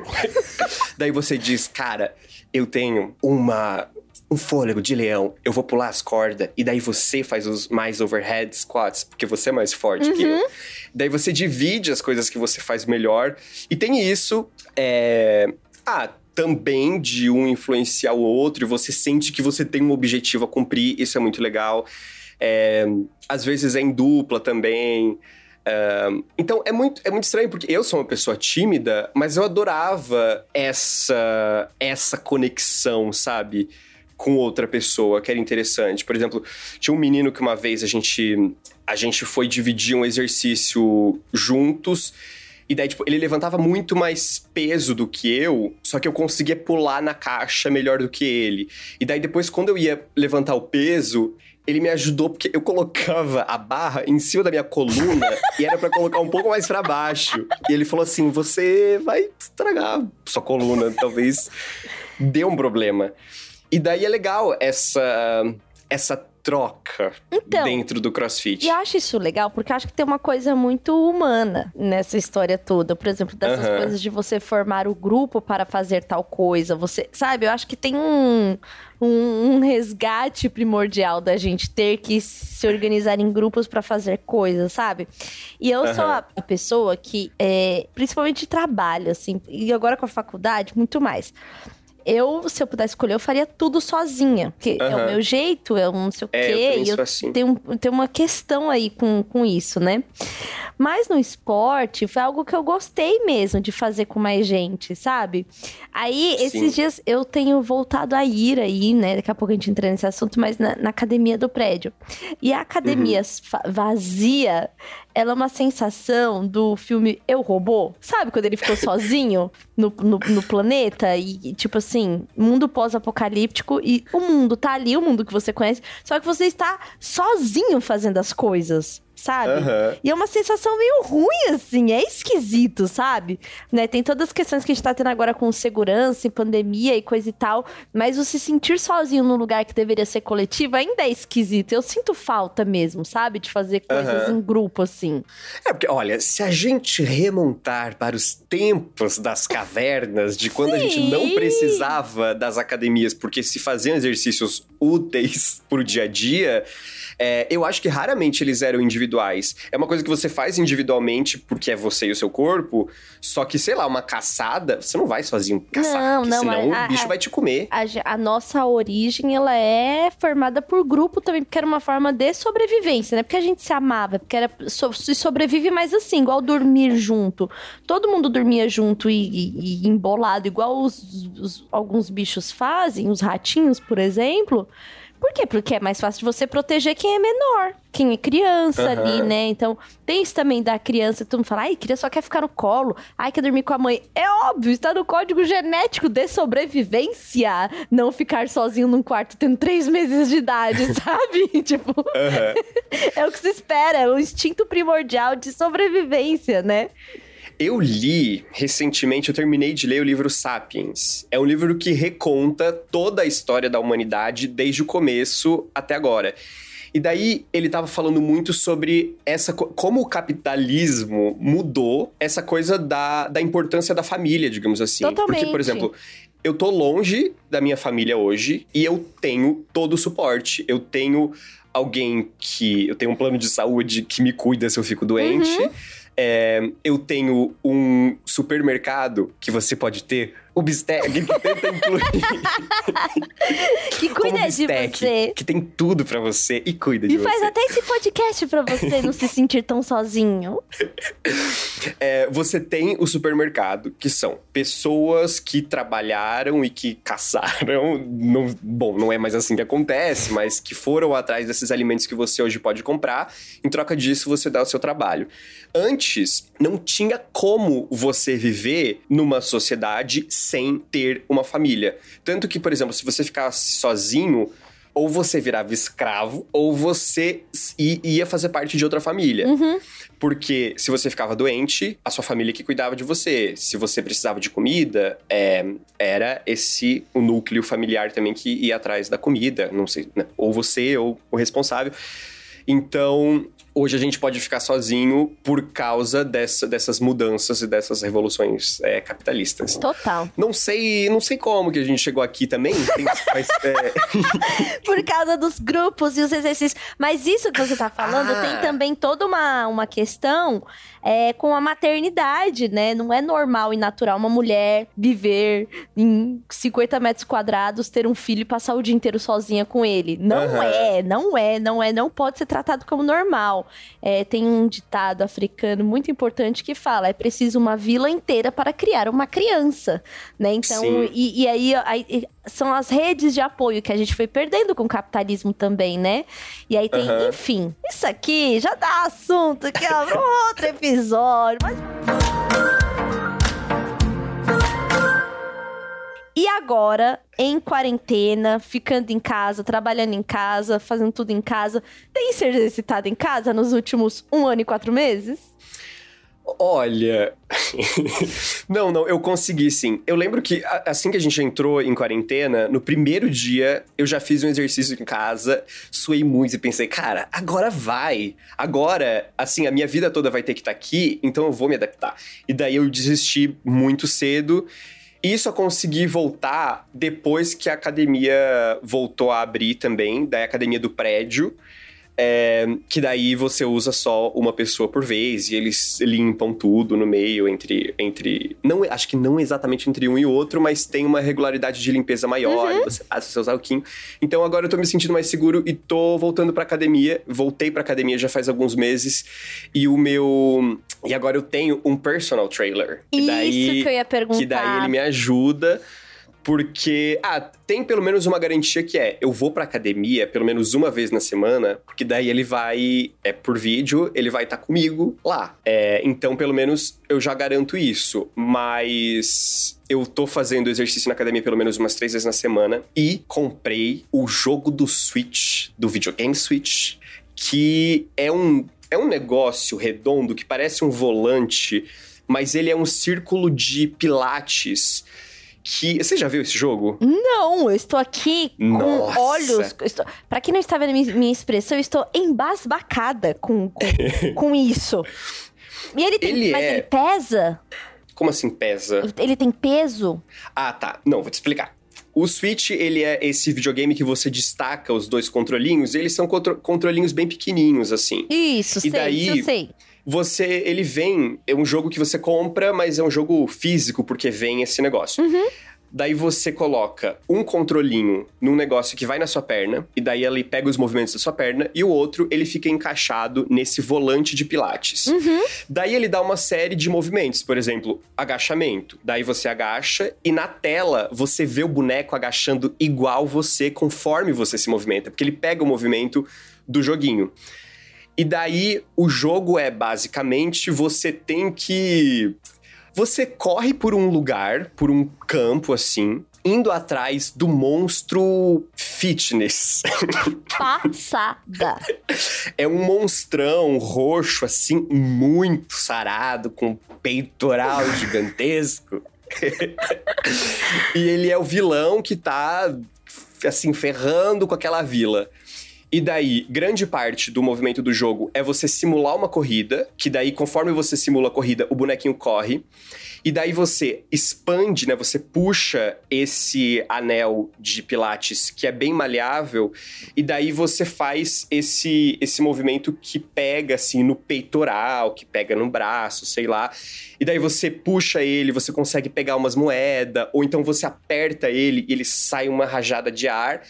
Daí você diz, cara, eu tenho uma um fôlego de leão, eu vou pular as cordas, e daí você faz os mais overhead squats, porque você é mais forte que eu. Daí você divide as coisas que você faz melhor. E tem isso, é... Ah, também de um influenciar o outro, e você sente que você tem um objetivo a cumprir, isso é muito legal. É, às vezes é em dupla também. É, então é muito, é muito estranho, porque eu sou uma pessoa tímida, mas eu adorava essa, essa conexão, sabe? Com outra pessoa, que era interessante. Por exemplo, tinha um menino que uma vez a gente, a gente foi dividir um exercício juntos. E daí, tipo, ele levantava muito mais peso do que eu, só que eu conseguia pular na caixa melhor do que ele. E daí, depois, quando eu ia levantar o peso, ele me ajudou porque eu colocava a barra em cima da minha coluna e era pra colocar um pouco mais pra baixo. E ele falou assim: você vai estragar sua coluna, talvez dê um problema. E daí é legal essa, essa troca Então, dentro do CrossFit. E eu acho isso legal, porque acho que tem uma coisa muito humana nessa história toda. Por exemplo, dessas Aham. coisas de você formar o grupo para fazer tal coisa. Você, sabe, eu acho que tem um, um, um resgate primordial da gente ter que se organizar em grupos para fazer coisas, sabe? E eu sou a a pessoa que, é, principalmente de trabalho, assim, e agora com a faculdade, muito mais. Eu, se eu pudesse escolher, eu faria tudo sozinha. Porque é o meu jeito, é um não sei o É, eu quê. também e eu assim. um, tem uma questão aí com, com isso, né? Mas no esporte foi algo que eu gostei mesmo de fazer com mais gente, sabe? Aí, esses Sim. dias eu tenho voltado a ir aí, né? Daqui a pouco a gente entra nesse assunto, mas na, na academia do prédio. E a academia fa- vazia, ela é uma sensação do filme Eu Robô. Sabe quando ele ficou sozinho no, no, no planeta? E, tipo assim, mundo pós-apocalíptico e o mundo tá ali, o mundo que você conhece, só que você está sozinho fazendo as coisas. Sabe? Aham. E é uma sensação meio ruim, assim, é esquisito, sabe? Né? Tem todas as questões que a gente tá tendo agora com segurança e pandemia e coisa e tal, mas você sentir sozinho num lugar que deveria ser coletivo ainda é esquisito. Eu sinto falta mesmo, sabe? De fazer coisas Aham. em grupo, assim. É porque, olha, se a gente remontar para os tempos das cavernas, de quando a gente não Sim. precisava das academias, porque se faziam exercícios úteis pro dia a dia, é, eu acho que raramente eles eram individuais. É uma coisa que você faz individualmente porque é você e o seu corpo, só que, sei lá, uma caçada, você não vai sozinho caçar, Não, não, senão a- o bicho a- vai te comer. A, a nossa origem, ela é formada por grupo também, porque era uma forma de sobrevivência, né? Porque a gente se amava, porque era, so- se sobrevive mais assim, igual dormir junto. Todo mundo dormia junto e, e- e embolado, igual os- os- alguns bichos fazem, os ratinhos, por exemplo. Por quê? Porque é mais fácil de você proteger quem é menor, quem é criança Aham. ali, né? Então, tem isso também da criança, todo mundo fala, ai, criança só quer ficar no colo, ai, quer dormir com a mãe. É óbvio, está no código genético de sobrevivência não ficar sozinho num quarto tendo três meses de idade, sabe? tipo, Aham. é o que se espera, é o instinto primordial de sobrevivência, né? Eu li recentemente, eu terminei de ler o livro Sapiens. É um livro que reconta toda a história da humanidade desde o começo até agora. E daí ele tava falando muito sobre essa co- como o capitalismo mudou essa coisa da, da importância da família, digamos assim. Porque, Totalmente. por exemplo, eu tô longe da minha família hoje e eu tenho todo o suporte. Eu tenho alguém que. Eu tenho um plano de saúde que me cuida se eu fico doente. É, eu tenho um supermercado que você pode ter. O Bistec, que tenta incluir Que cuida de Bistec, você. que tem tudo pra você e cuida de E faz você. até esse podcast pra você não se sentir tão sozinho. É, você tem o supermercado, que são pessoas que trabalharam e que caçaram. Não, bom, não é mais assim que acontece, mas que foram atrás desses alimentos que você hoje pode comprar. Em troca disso, você dá o seu trabalho. Antes, não tinha como você viver numa sociedade sem ter uma família. Tanto que, por exemplo, se você ficasse sozinho. Ou você virava escravo, ou você ia fazer parte de outra família. Uhum. Porque se você ficava doente, a sua família que cuidava de você. Se você precisava de comida, é, era esse o núcleo familiar também que ia atrás da comida. Não sei, né? ou você ou o responsável. Então, hoje a gente pode ficar sozinho por causa dessa- dessas mudanças e dessas revoluções é, capitalistas. Total. Não sei, não sei como que a gente chegou aqui também. tem- mas, é, Por causa dos grupos e os exercícios. Mas isso que você tá falando Ah. tem também toda uma, uma questão é, com a maternidade, né? Não é normal e natural uma mulher viver em 50 metros quadrados, ter um filho e passar o dia inteiro sozinha com ele. Não Aham. é, não é, não é, não pode ser tratado como normal. É, tem um ditado africano muito importante que fala: é preciso uma vila inteira para criar uma criança, né? Então, e, e aí, aí são as redes de apoio que a gente foi perdendo com o capitalismo também, né? E aí tem, Aham. enfim, isso aqui já dá assunto que é um outro episódio. Mas... E agora, em quarentena, ficando em casa, trabalhando em casa, fazendo tudo em casa, tem se exercitado em casa nos últimos um ano e quatro meses? Olha. não, não, eu consegui sim. Eu lembro que assim que a gente entrou em quarentena, no primeiro dia eu já fiz um exercício em casa, suei muito e pensei, cara, agora vai. Agora, assim, a minha vida toda vai ter que estar aqui, então eu vou me adaptar. E daí eu desisti muito cedo. E só consegui voltar depois que a academia voltou a abrir também, daí a academia do prédio. É, que daí você usa só uma pessoa por vez e eles limpam tudo no meio entre. entre não, acho que não exatamente entre um e outro, mas tem uma regularidade de limpeza maior, e você passa o seu alquinho. Então agora eu tô me sentindo mais seguro e tô voltando pra academia. Voltei pra academia já faz alguns meses. E o meu. E agora eu tenho um personal trailer. Que Isso daí, que eu ia perguntar. que daí ele me ajuda. Porque, ah, tem pelo menos uma garantia que é, eu vou pra academia pelo menos uma vez na semana, porque daí ele vai, é por vídeo, ele vai estar comigo lá. É, então, pelo menos, eu já garanto isso. Mas eu tô fazendo exercício na academia pelo menos umas três vezes na semana e comprei o jogo do Switch, do videogame Switch, que é um é um negócio redondo que parece um volante, mas ele é um círculo de pilates que. Você já viu esse jogo? Não, eu estou aqui com Nossa. olhos. Estou... Para quem não está vendo minha, minha expressão, eu estou embasbacada com, com, com isso. E ele tem. Ele mas é- ele pesa? Como assim pesa? Ele tem peso? Ah, tá. Não, vou te explicar. O Switch, ele é esse videogame que você destaca os dois controlinhos, eles são contro- controlinhos bem pequenininhos, assim. Isso, E sei, daí- isso eu sei. Você, ele vem, é um jogo que você compra, mas é um jogo físico, porque vem esse negócio. Daí você coloca um controlinho num negócio que vai na sua perna, e daí ele pega os movimentos da sua perna, e o outro ele fica encaixado nesse volante de pilates. Daí ele dá uma série de movimentos, por exemplo, agachamento. Daí você agacha e na tela você vê o boneco agachando igual você conforme você se movimenta, porque ele pega o movimento do joguinho. E daí o jogo é basicamente você tem que você corre por um lugar, por um campo assim, indo atrás do monstro fitness. Passada. É um monstrão roxo, assim, muito sarado, com peitoral gigantesco. e ele é o vilão que tá, assim, ferrando com aquela vila. E daí, grande parte do movimento do jogo é você simular uma corrida, que daí, conforme você simula a corrida, o bonequinho corre. E daí você expande, né? Você puxa esse anel de pilates que é bem maleável, e daí você faz esse esse movimento que pega assim no peitoral, que pega no braço, sei lá. E daí você puxa ele, você consegue pegar umas moedas, ou então você aperta ele e ele sai uma rajada de ar.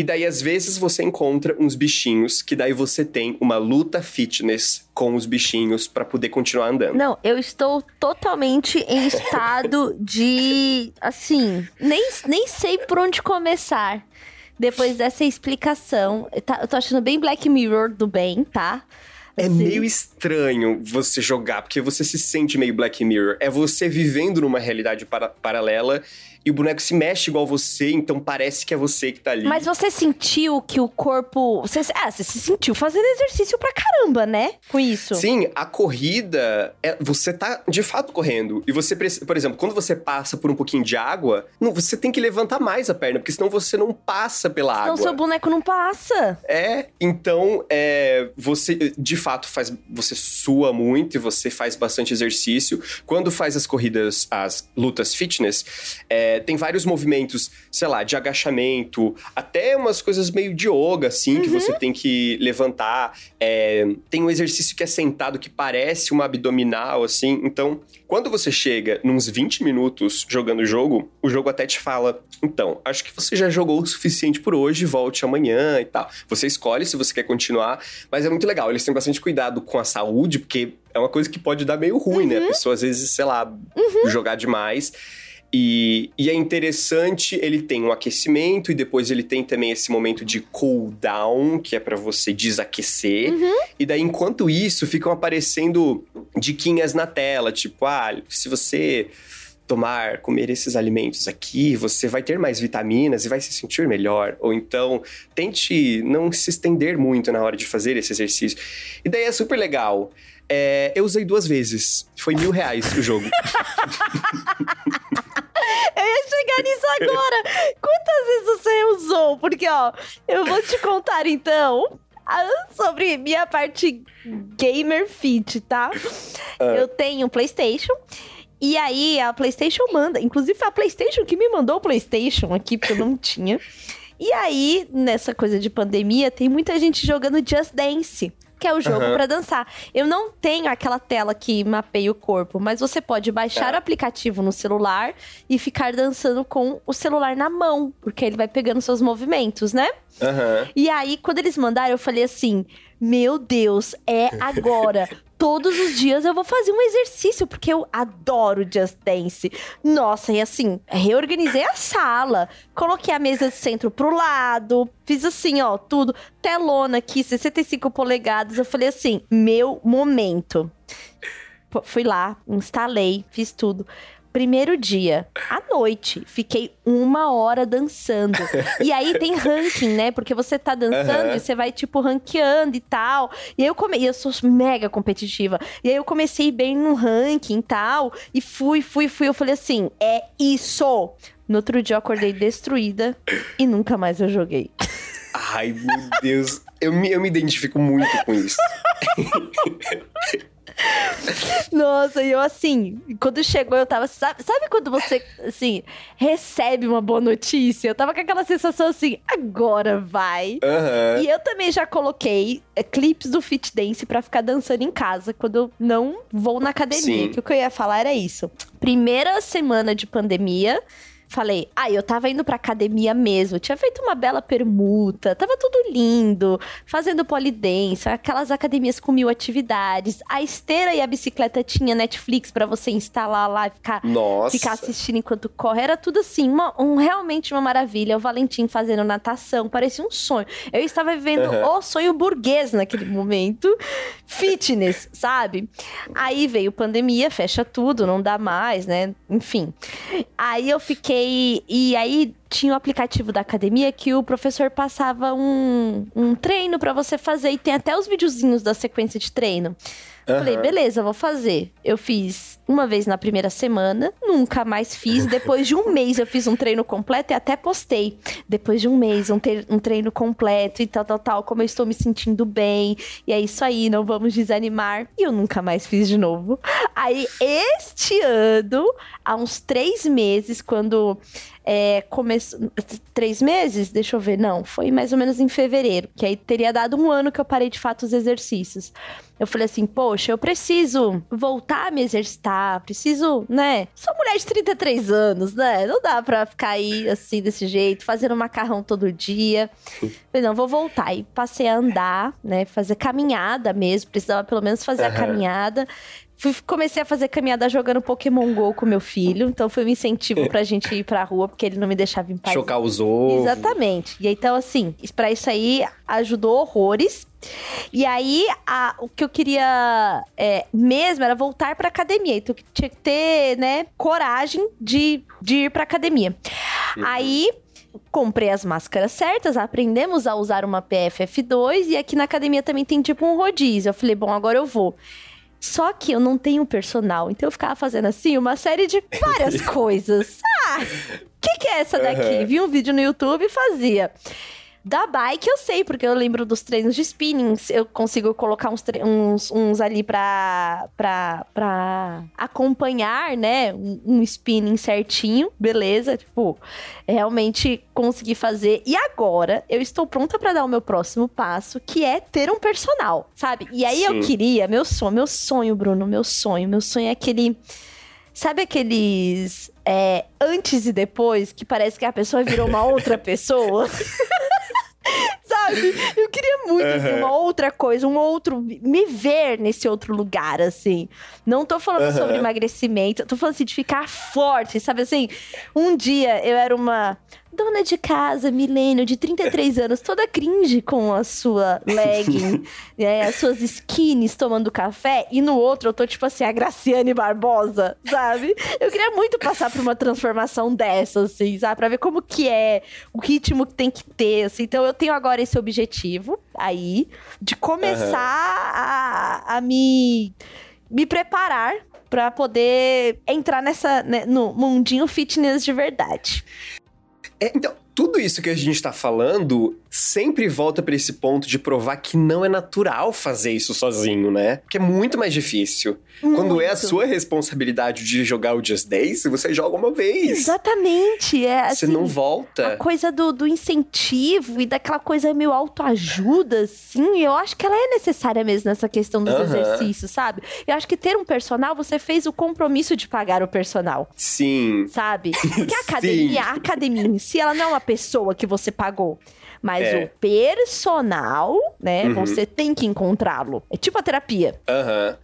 E daí, às vezes, você encontra uns bichinhos, que daí você tem uma luta fitness com os bichinhos pra poder continuar andando. Não, eu estou totalmente em estado de. Assim, nem, nem sei por onde começar. Depois dessa explicação. Eu tá- eu tô achando bem Black Mirror do bem, tá? É Assim, meio estranho você jogar, porque você se sente meio Black Mirror. É você vivendo numa realidade para- paralela e o boneco se mexe igual você, então parece que é você que tá ali. Mas você sentiu que o corpo. Você, ah, você se sentiu fazendo exercício pra caramba, né? Com isso. Sim, a corrida, é- você tá de fato correndo. E você, preci- por exemplo, quando você passa por um pouquinho de água, não, você tem que levantar mais a perna, porque senão você não passa pela Então água. seu boneco não passa. É, então é, você de fato faz, você sua muito e você faz bastante exercício. Quando faz as corridas, as lutas fitness, é, tem vários movimentos, sei lá, de agachamento, até umas coisas meio de yoga, assim, que você tem que levantar. É, tem um exercício que é sentado que parece uma abdominal, assim. Então, quando você chega nos 20 minutos jogando o jogo, o jogo até te fala: então, acho que você já jogou o suficiente por hoje, volte amanhã e tal. Você escolhe se você quer continuar, mas é muito legal. Eles têm bastante cuidado com a saúde, porque é uma coisa que pode dar meio ruim, né? A pessoa às vezes, sei lá, jogar demais. E, e é interessante, ele tem um aquecimento e depois ele tem também esse momento de cooldown, que é pra você desaquecer. E daí, enquanto isso, ficam aparecendo diquinhas na tela, tipo, ah, se você tomar, comer esses alimentos aqui, você vai ter mais vitaminas e vai se sentir melhor. Ou então, tente não se estender muito na hora de fazer esse exercício. E daí é super legal. É, eu usei duas vezes. Foi mil reais o jogo. Eu ia chegar nisso agora. Quantas vezes você usou? Porque, ó, eu vou te contar então sobre minha parte gamer fit, tá? Eu tenho um PlayStation. E aí, a PlayStation manda. Inclusive, foi a PlayStation que me mandou o PlayStation aqui, porque eu não tinha. E aí, nessa coisa de pandemia, tem muita gente jogando Just Dance. Que é o jogo Aham. pra dançar. Eu não tenho aquela tela que mapeia o corpo, mas você pode baixar Tá. o aplicativo no celular e ficar dançando com o celular na mão, porque ele vai pegando seus movimentos, né? Aham. E aí, quando eles mandaram, eu falei assim: Meu Deus, é agora. Todos os dias eu vou fazer um exercício, porque eu adoro Just Dance. Nossa, e assim, reorganizei a sala. Coloquei a mesa de centro pro lado. Fiz assim, ó, tudo. Telona aqui, 65 polegadas. Eu falei assim: meu momento. Fui lá, instalei, fiz tudo. Primeiro dia, à noite, fiquei uma hora dançando. e aí tem ranking, né? Porque você tá dançando Aham. e você vai, tipo, ranqueando e tal. E aí eu come... e eu sou mega competitiva. E aí eu comecei bem no ranking e tal. E fui, fui, fui. Eu falei assim: é isso! No outro dia eu acordei destruída e nunca mais eu joguei. Ai, meu Deus. Eu me, eu me identifico muito com isso. Nossa, e eu assim, quando chegou, eu tava. Sabe, sabe quando você, assim, recebe uma boa notícia? Eu tava com aquela sensação assim, agora vai. Aham. E eu também já coloquei é, clipes do Fit Dance pra ficar dançando em casa quando eu não vou na academia. Sim. Que o que eu ia falar era isso. Primeira semana de pandemia. Falei, ah, eu tava indo pra academia mesmo, tinha feito uma bela permuta, tava tudo lindo, fazendo polidense, aquelas academias com mil atividades. A esteira e a bicicleta tinha Netflix pra você instalar lá e ficar Nossa. ficar assistindo enquanto corre. Era tudo assim, uma, um, realmente uma maravilha. O Valentim fazendo natação, parecia um sonho. Eu estava vivendo Aham. o sonho burguês naquele momento. Fitness, sabe? Aí veio pandemia, fecha tudo, não dá mais, né? Enfim. Aí eu fiquei. E aí tinha o aplicativo da academia que o professor passava um, um treino pra você fazer. E tem até os videozinhos da sequência de treino. Falei, Aham. beleza, vou fazer. Eu fiz uma vez na primeira semana, nunca mais fiz. Depois de um mês eu fiz um treino completo e até postei. Depois de um mês, um, um treino completo e tal, tal, tal, como eu estou me sentindo bem. E é isso aí, não vamos desanimar. E eu nunca mais fiz de novo. Aí, este ano, há uns três meses, quando é, começou. Três meses? Deixa eu ver. Não, foi mais ou menos em fevereiro. Que aí teria dado um ano que eu parei de fato os exercícios. Eu falei assim, poxa, eu preciso voltar a me exercitar, preciso, né? Sou mulher de 33 anos, né? Não dá pra ficar aí assim, desse jeito, fazendo macarrão todo dia. Falei, não, vou voltar. E passei a andar, né? Fazer caminhada mesmo, precisava pelo menos fazer a Aham. caminhada. Fui, comecei a fazer caminhada jogando Pokémon GO com meu filho, então foi um incentivo pra gente ir pra rua, porque ele não me deixava em paz. Chocar os ovos. Exatamente. E aí, então, assim, pra isso aí ajudou horrores. E aí, a- o que eu queria é, mesmo era voltar pra academia. Então, eu tinha que ter, né, coragem de, de ir pra academia. Aí, comprei as máscaras certas, aprendemos a usar uma PFF2 e aqui na academia também tem tipo um rodízio. Eu falei, bom, agora eu vou. Só que eu não tenho personal, então eu ficava fazendo assim uma série de várias coisas. Ah, o que, que é essa daqui? Aham. Vi um vídeo no YouTube e fazia. Da bike eu sei, porque eu lembro dos treinos de spinnings. Eu consigo colocar uns, uns, uns ali pra, pra, pra acompanhar, né? Um, um spinning certinho, beleza. Tipo, realmente consegui fazer. E agora eu estou pronta pra dar o meu próximo passo, que é ter um personal, sabe? E aí eu Sim. queria, meu sonho, meu sonho, Bruno, meu sonho, meu sonho é aquele. Sabe aqueles é, antes e depois que parece que a pessoa virou uma outra pessoa? Sabe? Eu queria muito assim, Aham. uma outra coisa, um outro. Me ver nesse outro lugar, assim. Não tô falando Aham. sobre emagrecimento, tô falando assim, de ficar forte, sabe assim? Um dia eu era uma dona de casa, milênio, de 33 anos, toda cringe com a sua legging, né, as suas skins tomando café, e no outro eu tô tipo assim, a Graciane Barbosa, sabe? Eu queria muito passar por uma transformação dessa, assim, sabe? Pra ver como que é, o ritmo que tem que ter, assim. Então eu tenho agora esse objetivo aí, de começar a, a me, me preparar pra poder entrar nessa, né, no mundinho fitness de verdade. É, então, tudo isso que a gente tá falando sempre volta pra esse ponto de provar que não é natural fazer isso sozinho, né? Porque é muito mais difícil. Quando é a Muito. sua responsabilidade de jogar o Just Dance, você joga uma vez. Exatamente, é Você assim, não a volta. coisa do, do incentivo e daquela coisa meio autoajuda, assim, eu acho que ela é necessária mesmo nessa questão dos exercícios, sabe? Eu acho que ter um personal, você fez o compromisso de pagar o personal, Sim. sabe? Porque a academia, a academia em si, ela não é uma pessoa que você pagou. Mas É. o personal, né, Uhum. você tem que encontrá-lo. É tipo a terapia. Aham.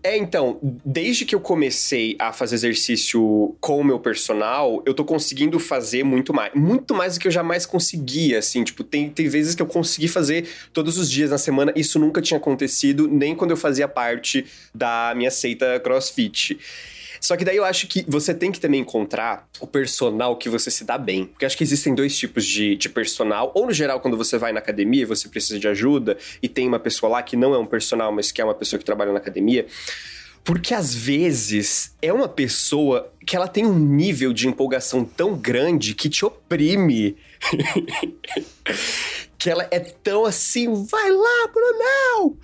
É, então, desde que eu comecei a fazer exercício com o meu personal, eu tô conseguindo fazer muito mais. Muito mais do que eu jamais conseguia, assim. Tipo, tem, tem vezes que eu consegui fazer todos os dias na semana. Isso nunca tinha acontecido, nem quando eu fazia parte da minha seita CrossFit. Só que daí eu acho que você tem que também encontrar o personal que você se dá bem. Porque acho que existem dois tipos de, de personal. Ou no geral, quando você vai na academia e você precisa de ajuda e tem uma pessoa lá que não é um personal, mas que é uma pessoa que trabalha na academia. Porque às vezes é uma pessoa que ela tem um nível de empolgação tão grande que te oprime. que ela é tão assim, vai lá, Brunão!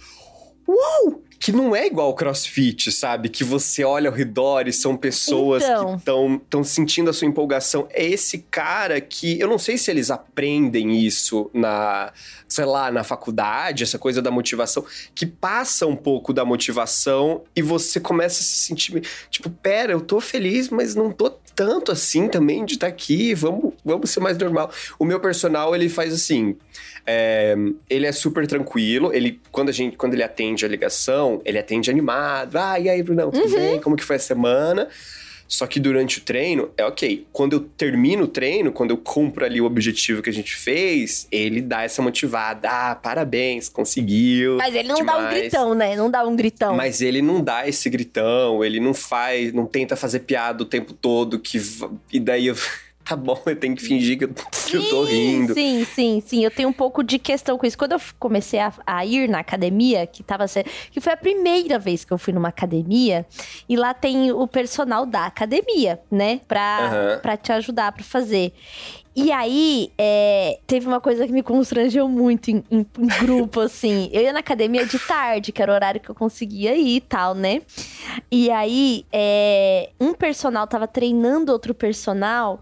Uou! Que não é igual ao crossfit, sabe? Que você olha ao redor e são pessoas então. que estão tão sentindo a sua empolgação. É esse cara que eu não sei se eles aprendem isso na, sei lá, na faculdade, essa coisa da motivação, que passa um pouco da motivação e você começa a se sentir tipo, pera, eu tô feliz, mas não tô tanto assim também de estar tá aqui, vamos, vamos ser mais normal. O meu personal, ele faz assim, é, ele é super tranquilo, ele, quando, a gente, quando ele atende a ligação, ele atende animado, ah, e aí, Brunão, tudo uhum. bem? Como que foi a semana? Só que durante o treino, é ok. Quando eu termino o treino, quando eu cumpro ali o objetivo que a gente fez, ele dá essa motivada. Ah, parabéns, conseguiu. Mas ele não demais. dá um gritão, né? Não dá um gritão. Mas ele não dá esse gritão, ele não faz, não tenta fazer piada o tempo todo, que. E daí eu tá bom, eu tenho que fingir que eu, que eu tô rindo. Sim, sim, sim. Eu tenho um pouco de questão com isso. Quando eu comecei a, a, ir na academia, que tava que foi a primeira vez que eu fui numa academia, e lá tem o personal da academia, né? Pra, uhum. Pra te ajudar pra fazer. E aí, é, teve uma coisa que me constrangeu muito em, em, em, grupo, assim. Eu ia na academia de tarde, que era o horário que eu conseguia ir e tal, né? E aí, é, um personal tava treinando outro personal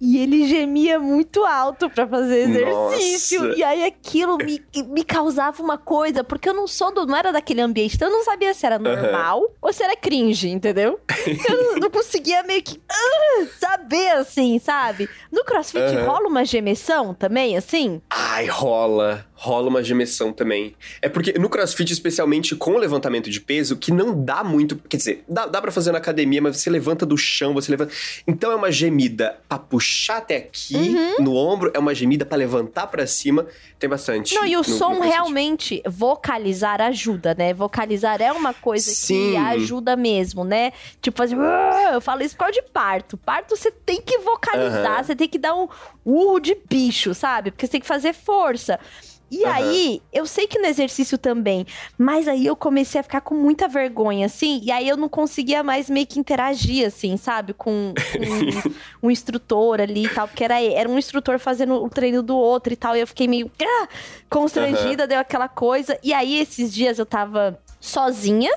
e ele gemia muito alto para fazer exercício. Nossa. E aí, aquilo me, me causava uma coisa, porque eu não sou do. Não era daquele ambiente, então eu não sabia se era normal uhum. ou se era cringe, entendeu? Eu não, não conseguia meio que uh, saber, assim, sabe? No crossfit uhum. rola uma gemessão também, assim? Ai, rola. Rola uma gemessão também. É porque no crossfit, especialmente com o levantamento de peso, que não dá muito. Quer dizer, dá, dá pra fazer na academia, mas você levanta do chão, você levanta. Então é uma gemida pra puxar até aqui, uhum. no ombro, é uma gemida pra levantar para cima. Tem bastante. Não, e o no, som no realmente, vocalizar ajuda, né? Vocalizar é uma coisa Sim. que ajuda mesmo, né? Tipo, fazer. Eu falo isso por causa de parto. Parto você tem que vocalizar, uhum. você tem que dar um urro de bicho, sabe? Porque você tem que fazer força. E uhum. aí, eu sei que no exercício também, mas aí eu comecei a ficar com muita vergonha, assim, e aí eu não conseguia mais meio que interagir, assim, sabe, com, com um, instrutor ali e tal, porque era, era um instrutor fazendo o treino do outro e tal, e eu fiquei meio ah, constrangida, uhum. deu aquela coisa. E aí, esses dias eu tava sozinha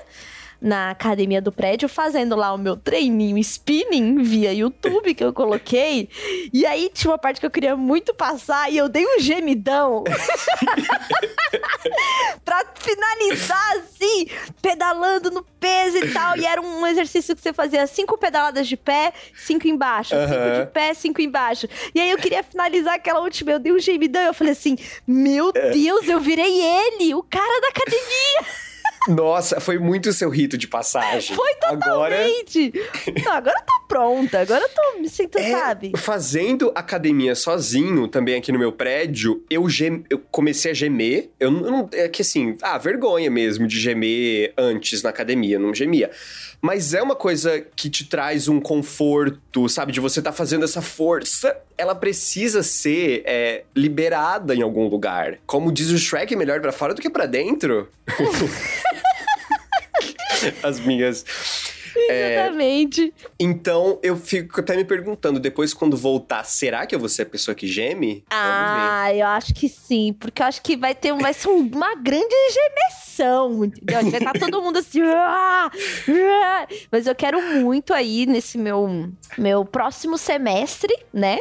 na academia do prédio, fazendo lá o meu treininho spinning via YouTube que eu coloquei. E aí tinha uma parte que eu queria muito passar e eu dei um gemidão. pra finalizar assim, pedalando no peso e tal. E era um exercício que você fazia cinco pedaladas de pé, cinco embaixo, uhum. cinco de pé, cinco embaixo. E aí eu queria finalizar aquela última, eu dei um gemidão e eu falei assim: Meu é. Deus, eu virei ele, o cara da academia. Nossa, foi muito o seu rito de passagem. Foi totalmente. Agora, Não, agora eu tô pronta. Agora eu tô me sinto, é, sabe? Fazendo academia sozinho, também aqui no meu prédio, eu, gem... eu comecei a gemer. Eu não. É que assim, ah, vergonha mesmo de gemer antes na academia. Eu não gemia. Mas é uma coisa que te traz um conforto, sabe? De você estar tá fazendo essa força. Ela precisa ser é, liberada em algum lugar. Como diz o Shrek, é melhor para fora do que para dentro. As minhas. Exatamente. É, então, eu fico até me perguntando, depois quando voltar, será que eu vou ser a pessoa que geme? Ah, eu acho que sim, porque eu acho que vai ter vai ser uma grande gemessão, entendeu? Vai estar todo mundo assim. Ah, ah. Mas eu quero muito aí nesse meu, meu próximo semestre, né?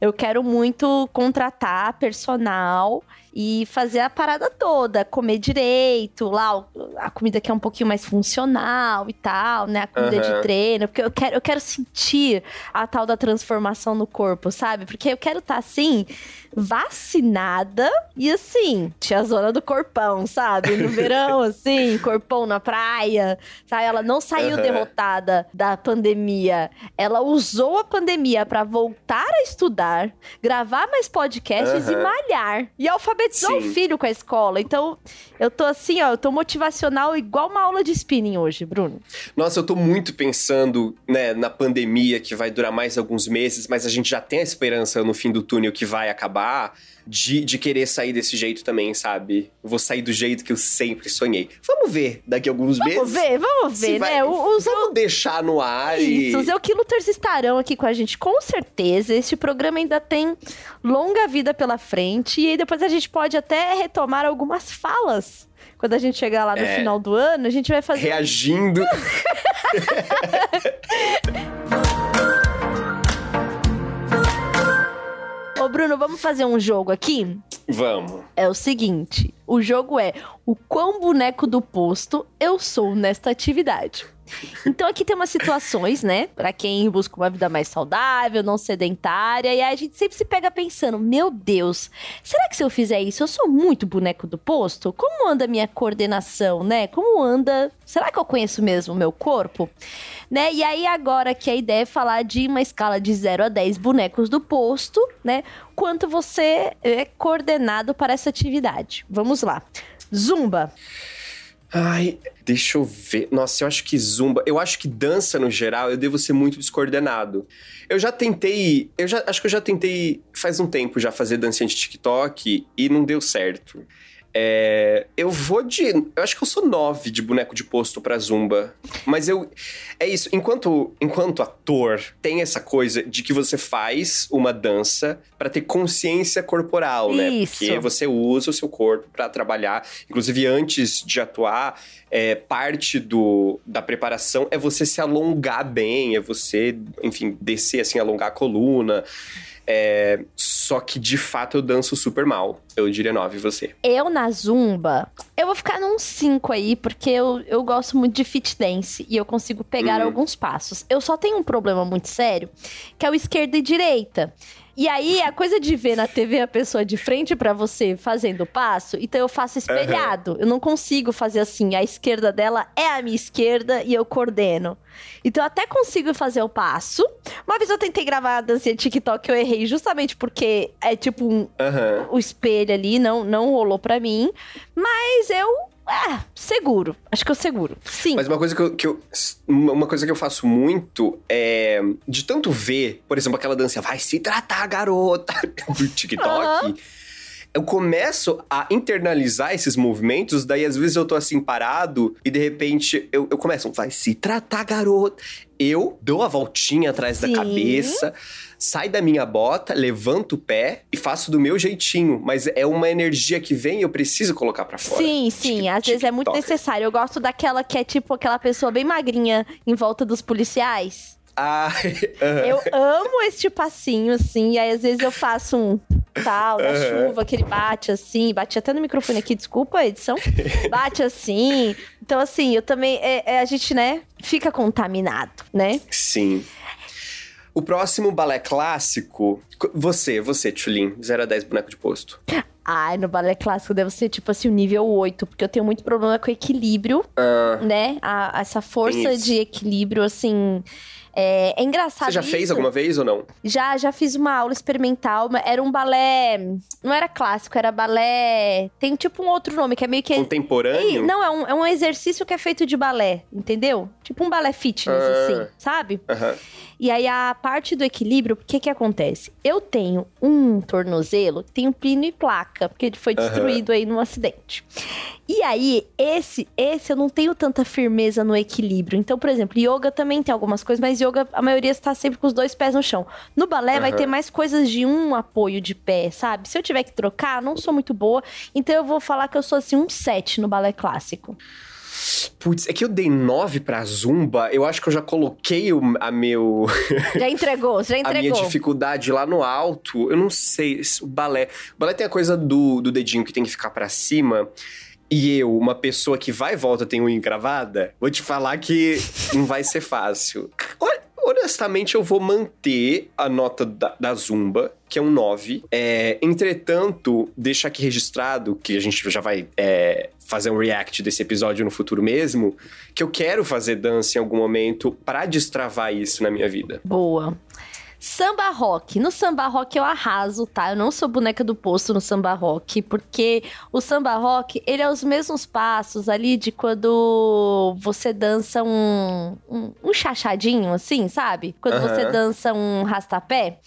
Eu quero muito contratar personal e fazer a parada toda, comer direito, lá a comida que é um pouquinho mais funcional e tal, né? A comida uhum. de treino, porque eu quero, eu quero sentir a tal da transformação no corpo, sabe? Porque eu quero estar tá, assim, vacinada e assim, tinha a zona do corpão, sabe? No verão, assim, corpão na praia, sabe? Ela não saiu uhum. derrotada da pandemia. Ela usou a pandemia para voltar a estudar, gravar mais podcasts uhum. e malhar. E alfabetizar alfabetizou o filho com a escola. Então, eu tô assim, ó, eu tô motivacional igual uma aula de spinning hoje, Bruno. Nossa, eu tô muito pensando, né, na pandemia que vai durar mais alguns meses, mas a gente já tem a esperança no fim do túnel que vai acabar de, de querer sair desse jeito também, sabe? Vou sair do jeito que eu sempre sonhei. Vamos ver daqui a alguns meses. Vamos ver, vamos ver, vai- né? O- Os, Vamos deixar no ar e... Isso, os Eukiluters estarão aqui com a gente, com certeza. Este programa ainda tem longa vida pela frente. E aí depois a gente pode até retomar algumas falas. Quando a gente chegar lá no É. final do ano, a gente vai fazer. Reagindo. Bruno, vamos fazer um jogo aqui? Vamos. É o seguinte: o jogo é o quão boneco do posto eu sou nesta atividade. Então aqui tem umas situações, né? Pra quem busca uma vida mais saudável, não sedentária, e aí a gente sempre se pega pensando: meu Deus, será que se eu fizer isso eu sou muito boneco do posto? Como anda a minha coordenação, né? Como anda? Será que eu conheço mesmo o meu corpo? Né? E aí agora que a ideia é falar de uma escala de 0 a 10 bonecos do posto, né? Quanto você é coordenado para essa atividade. Vamos lá. Zumba. Ai, deixa eu ver. Nossa, eu acho que zumba. Eu acho que dança no geral, eu devo ser muito descoordenado. Eu já tentei. Eu já acho que eu já tentei faz um tempo já fazer dancinha de TikTok e não deu certo. É, eu vou de. Eu acho que eu sou nove de boneco de posto pra zumba. Mas eu. É isso. Enquanto, enquanto ator, tem essa coisa de que você faz uma dança pra ter consciência corporal, né? Isso. Porque você usa o seu corpo pra trabalhar. Inclusive, antes de atuar, é, parte do, da preparação é você se alongar bem, é você, enfim, descer assim, alongar a coluna. É, só que de fato eu danço super mal. Eu diria nove, e você? Eu na Zumba, eu vou ficar num 5 aí, porque eu, eu gosto muito de fit dance e eu consigo pegar Uhum. alguns passos. Eu só tenho um problema muito sério, que é o esquerda e direita. E aí, a coisa de ver na TV a pessoa de frente pra você fazendo o passo, então eu faço espelhado. Eu não consigo fazer assim, a esquerda dela é a minha esquerda e eu coordeno. Então eu até consigo fazer o passo. Uma vez eu tentei gravar a dancinha TikTok, eu errei justamente porque é tipo um, Aham. o espelho ali, não, não rolou pra mim. Mas eu. Ah, seguro. Acho que eu seguro. Sim. Mas uma coisa que eu, que eu- Uma coisa que eu faço muito é. De tanto ver, por exemplo, aquela dança vai se tratar, garota, do TikTok. Aham. Eu começo a internalizar esses movimentos, daí às vezes eu tô assim parado e de repente eu, eu começo, vai se tratar, garota. Eu dou a voltinha atrás Sim. da cabeça, sai da minha bota, levanto o pé e faço do meu jeitinho. Mas é uma energia que vem e eu preciso colocar pra fora. Sim, sim. Às vezes é muito necessário. Eu gosto daquela que é tipo aquela pessoa bem magrinha em volta dos policiais. Ah. Eu amo este passinho, assim. E aí, às vezes, eu faço um tal da Aham. chuva, que ele bate assim. Bate até no microfone aqui, desculpa, edição. Bate assim. Então, assim, eu também. é- é, a gente, né, fica contaminado, né? Sim. O próximo balé clássico. Você, você, Tulin, 0 a 10 boneco de posto. Ai, no balé clássico deve ser tipo assim o nível 8, porque eu tenho muito problema com equilíbrio, Ah, né? A- essa força de equilíbrio, assim. É, é engraçado. você já fez isso. alguma vez ou não? Já, já fiz uma aula experimental, era um balé. Não era clássico, era balé. Tem tipo um outro nome, que é meio que. Contemporâneo? não, é um, é um exercício que é feito de balé, entendeu? Tipo um balé fitness, Ah. assim, sabe? Aham. E aí, a parte do equilíbrio, o que que acontece? Eu tenho um tornozelo que tem um pino e placa, porque ele foi destruído aí num acidente. E aí, esse, esse eu não tenho tanta firmeza no equilíbrio. Então, por exemplo, yoga também tem algumas coisas, mas yoga, a maioria está sempre com os dois pés no chão. No balé, vai Aham. ter mais coisas de um apoio de pé, sabe? Se eu tiver que trocar, não sou muito boa. Então, eu vou falar que eu sou, assim, um 7 no balé clássico. Putz, é que eu dei 9 pra Zumba, eu acho que eu já coloquei o, a, meu, Já entregou, já a minha entregou. dificuldade lá no alto. Eu não sei, o balé. O balé tem a coisa do, do dedinho que tem que ficar pra cima. E eu, uma pessoa que vai e volta tem unha encravada, vou te falar que não vai ser fácil. Honestamente, eu vou manter a nota da, da Zumba, que é um 9. É, entretanto, deixa aqui registrado, que a gente já vai é, fazer um react desse episódio no futuro mesmo, que eu quero fazer dança em algum momento pra destravar isso na minha vida. Boa. Samba rock. No samba rock eu arraso, tá? Eu não sou boneca do posto no samba rock, porque o samba rock, ele é os mesmos passos ali de quando você dança um, um, um chachadinho, assim, sabe? Quando uhum. você dança um rastapé.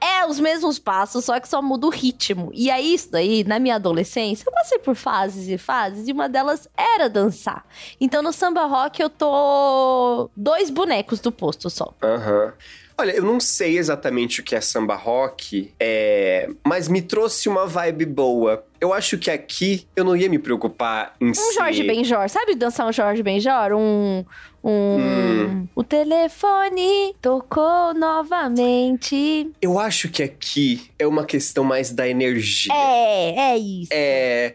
É os mesmos passos, só que só muda o ritmo. E aí, isso daí, na minha adolescência, eu passei por fases e fases, e uma delas era dançar. Então, no samba rock, eu tô dois bonecos do posto só. Aham. Uhum. Olha, eu não sei exatamente o que é samba rock, é... mas me trouxe uma vibe boa. Eu acho que aqui eu não ia me preocupar em um ser... Jorge Benjor, sabe dançar um Jorge Benjor? Um... Um... Hum. O telefone tocou novamente. Eu acho que aqui é uma questão mais da energia. É, é isso. É...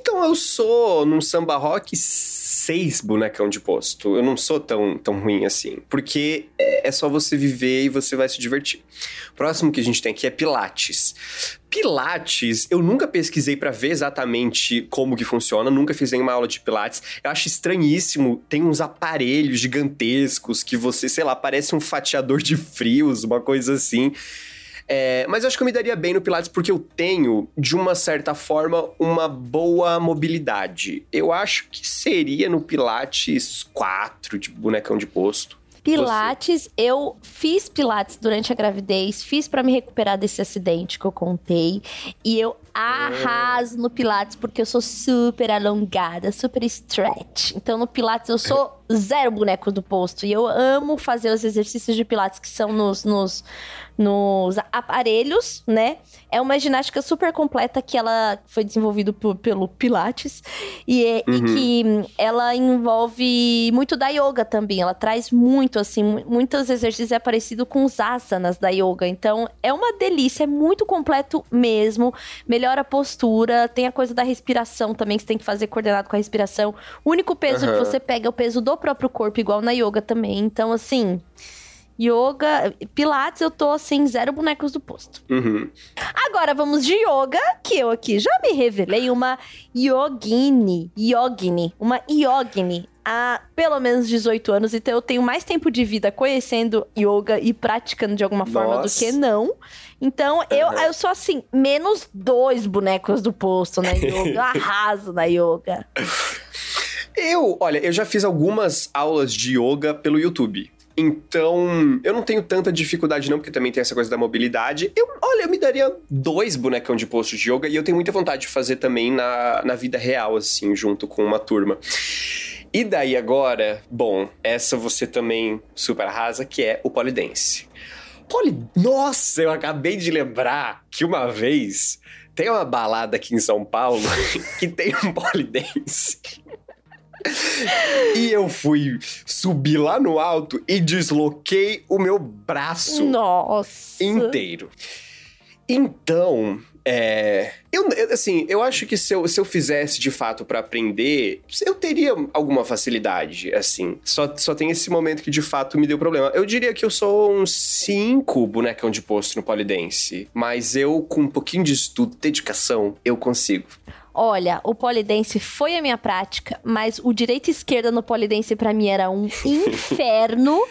Então eu sou num samba rock seis bonecão de posto. Eu não sou tão, tão ruim assim. Porque é só você viver e você vai se divertir. Próximo que a gente tem aqui é Pilates. Pilates, eu nunca pesquisei para ver exatamente como que funciona, nunca fiz nenhuma aula de Pilates. Eu acho estranhíssimo, tem uns aparelhos gigantescos que você, sei lá, parece um fatiador de frios, uma coisa assim. É, mas eu acho que eu me daria bem no Pilates porque eu tenho, de uma certa forma, uma boa mobilidade. Eu acho que seria no Pilates 4, de bonecão de posto. Pilates, Você. eu fiz Pilates durante a gravidez, fiz para me recuperar desse acidente que eu contei. E eu arraso no Pilates porque eu sou super alongada, super stretch. Então no Pilates eu sou zero boneco do posto. E eu amo fazer os exercícios de Pilates que são nos, nos nos aparelhos, né? É uma ginástica super completa que ela foi desenvolvida pelo Pilates e, é, uhum. e, que ela envolve muito da yoga também. Ela traz muito, assim, muitos exercícios é parecido com os asanas da yoga. Então, é uma delícia, é muito completo mesmo. Melhora a postura, tem a coisa da respiração também que você tem que fazer coordenado com a respiração. O único peso uhum. que você pega é o peso do próprio corpo, igual na yoga também. Então, assim, Yoga, Pilates, eu tô assim, zero bonecos do posto. Uhum. Agora vamos de yoga, que eu aqui já me revelei uma yogini, yogini, uma yogini há pelo menos 18 anos, então eu tenho mais tempo de vida conhecendo yoga e praticando de alguma forma Nossa. do que não. Então uhum. eu, eu sou assim, menos dois bonecos do posto na yoga, eu arraso na yoga. Eu, olha, eu já fiz algumas aulas de yoga pelo YouTube. Então, eu não tenho tanta dificuldade não, porque também tem essa coisa da mobilidade. Eu, olha, eu me daria dois bonecão de posto de yoga e eu tenho muita vontade de fazer também na, na vida real, assim, junto com uma turma. E daí agora, bom, essa você também super arrasa, que é o polidense. Poli... Nossa, eu acabei de lembrar que uma vez tem uma balada aqui em São Paulo que tem um polidense e eu fui subir lá no alto e desloquei o meu braço Nossa. inteiro. Então, é, eu, assim, eu acho que se eu, se eu fizesse de fato para aprender, eu teria alguma facilidade, assim. Só, só tem esse momento que de fato me deu problema. Eu diria que eu sou um 5 bonecão de posto no polidense, mas eu, com um pouquinho de estudo, dedicação, eu consigo. Olha, o polidense foi a minha prática, mas o direita e esquerda no polidense para mim era um inferno.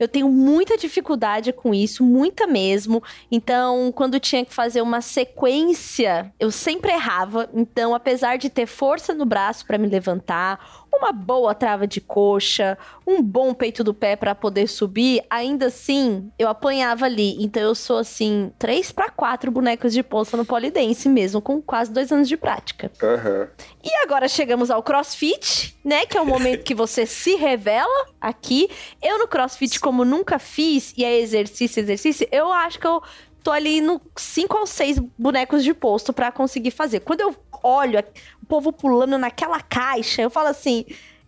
Eu tenho muita dificuldade com isso, muita mesmo. Então, quando tinha que fazer uma sequência, eu sempre errava. Então, apesar de ter força no braço para me levantar, uma boa trava de coxa, um bom peito do pé para poder subir, ainda assim, eu apanhava ali. Então eu sou assim, três para quatro bonecos de poça no polidense mesmo, com quase dois anos de prática. Uhum. E agora chegamos ao crossfit, né? Que é o momento que você se revela aqui. Eu no crossfit, como nunca fiz, e é exercício, exercício, eu acho que eu tô ali no cinco ou seis bonecos de posto para conseguir fazer. Quando eu olho povo pulando naquela caixa, eu falo assim.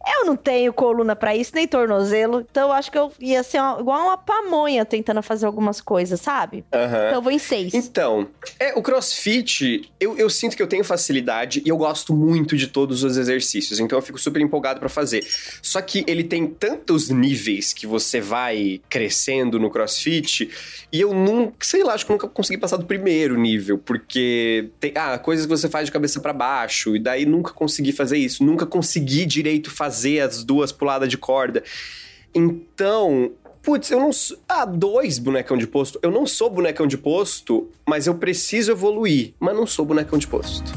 Eu não tenho coluna para isso, nem tornozelo. Então eu acho que eu ia ser uma, igual uma pamonha tentando fazer algumas coisas, sabe? Uhum. Então eu vou em seis. Então, é, o crossfit, eu, eu sinto que eu tenho facilidade e eu gosto muito de todos os exercícios. Então eu fico super empolgado para fazer. Só que ele tem tantos níveis que você vai crescendo no crossfit e eu nunca, sei lá, acho que nunca consegui passar do primeiro nível, porque tem ah, coisas que você faz de cabeça para baixo, e daí nunca consegui fazer isso, nunca consegui direito fazer as duas puladas de corda. Então, putz, eu não sou. Ah, dois bonecão de posto. Eu não sou bonecão de posto, mas eu preciso evoluir. Mas não sou bonecão de posto.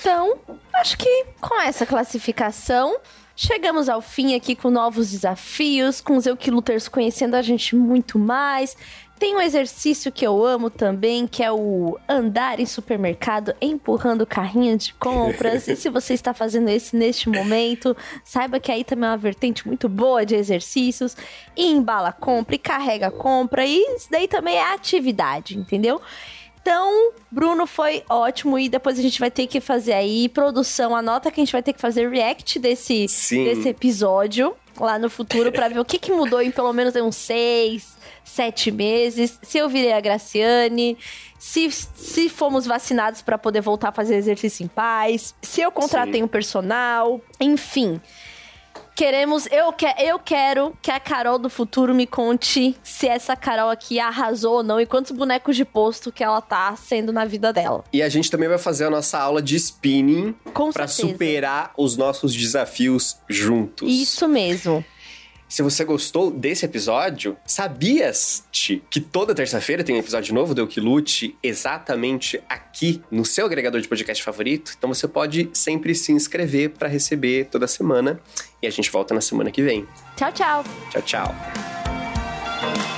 Então, acho que com essa classificação, chegamos ao fim aqui com novos desafios, com os Eukiluters conhecendo a gente muito mais. Tem um exercício que eu amo também, que é o andar em supermercado empurrando carrinho de compras. e se você está fazendo esse neste momento, saiba que aí também é uma vertente muito boa de exercícios. E embala a compra, e carrega a compra, e isso daí também é atividade, entendeu? Então, Bruno foi ótimo e depois a gente vai ter que fazer aí produção. Anota que a gente vai ter que fazer react desse, Sim. desse episódio lá no futuro para ver o que, que mudou em pelo menos uns seis, sete meses. Se eu virei a Graciane, se, se fomos vacinados para poder voltar a fazer exercício em paz, se eu contratei Sim. um personal, enfim. Queremos, eu, que, eu quero que a Carol do futuro me conte se essa Carol aqui arrasou ou não e quantos bonecos de posto que ela tá sendo na vida dela. E a gente também vai fazer a nossa aula de spinning certeza. superar os nossos desafios juntos. Isso mesmo. Se você gostou desse episódio, sabias-te que toda terça-feira tem um episódio novo do Eu Que Lute exatamente aqui no seu agregador de podcast favorito? Então você pode sempre se inscrever pra receber toda semana. E a gente volta na semana que vem. Tchau, tchau. Tchau, tchau.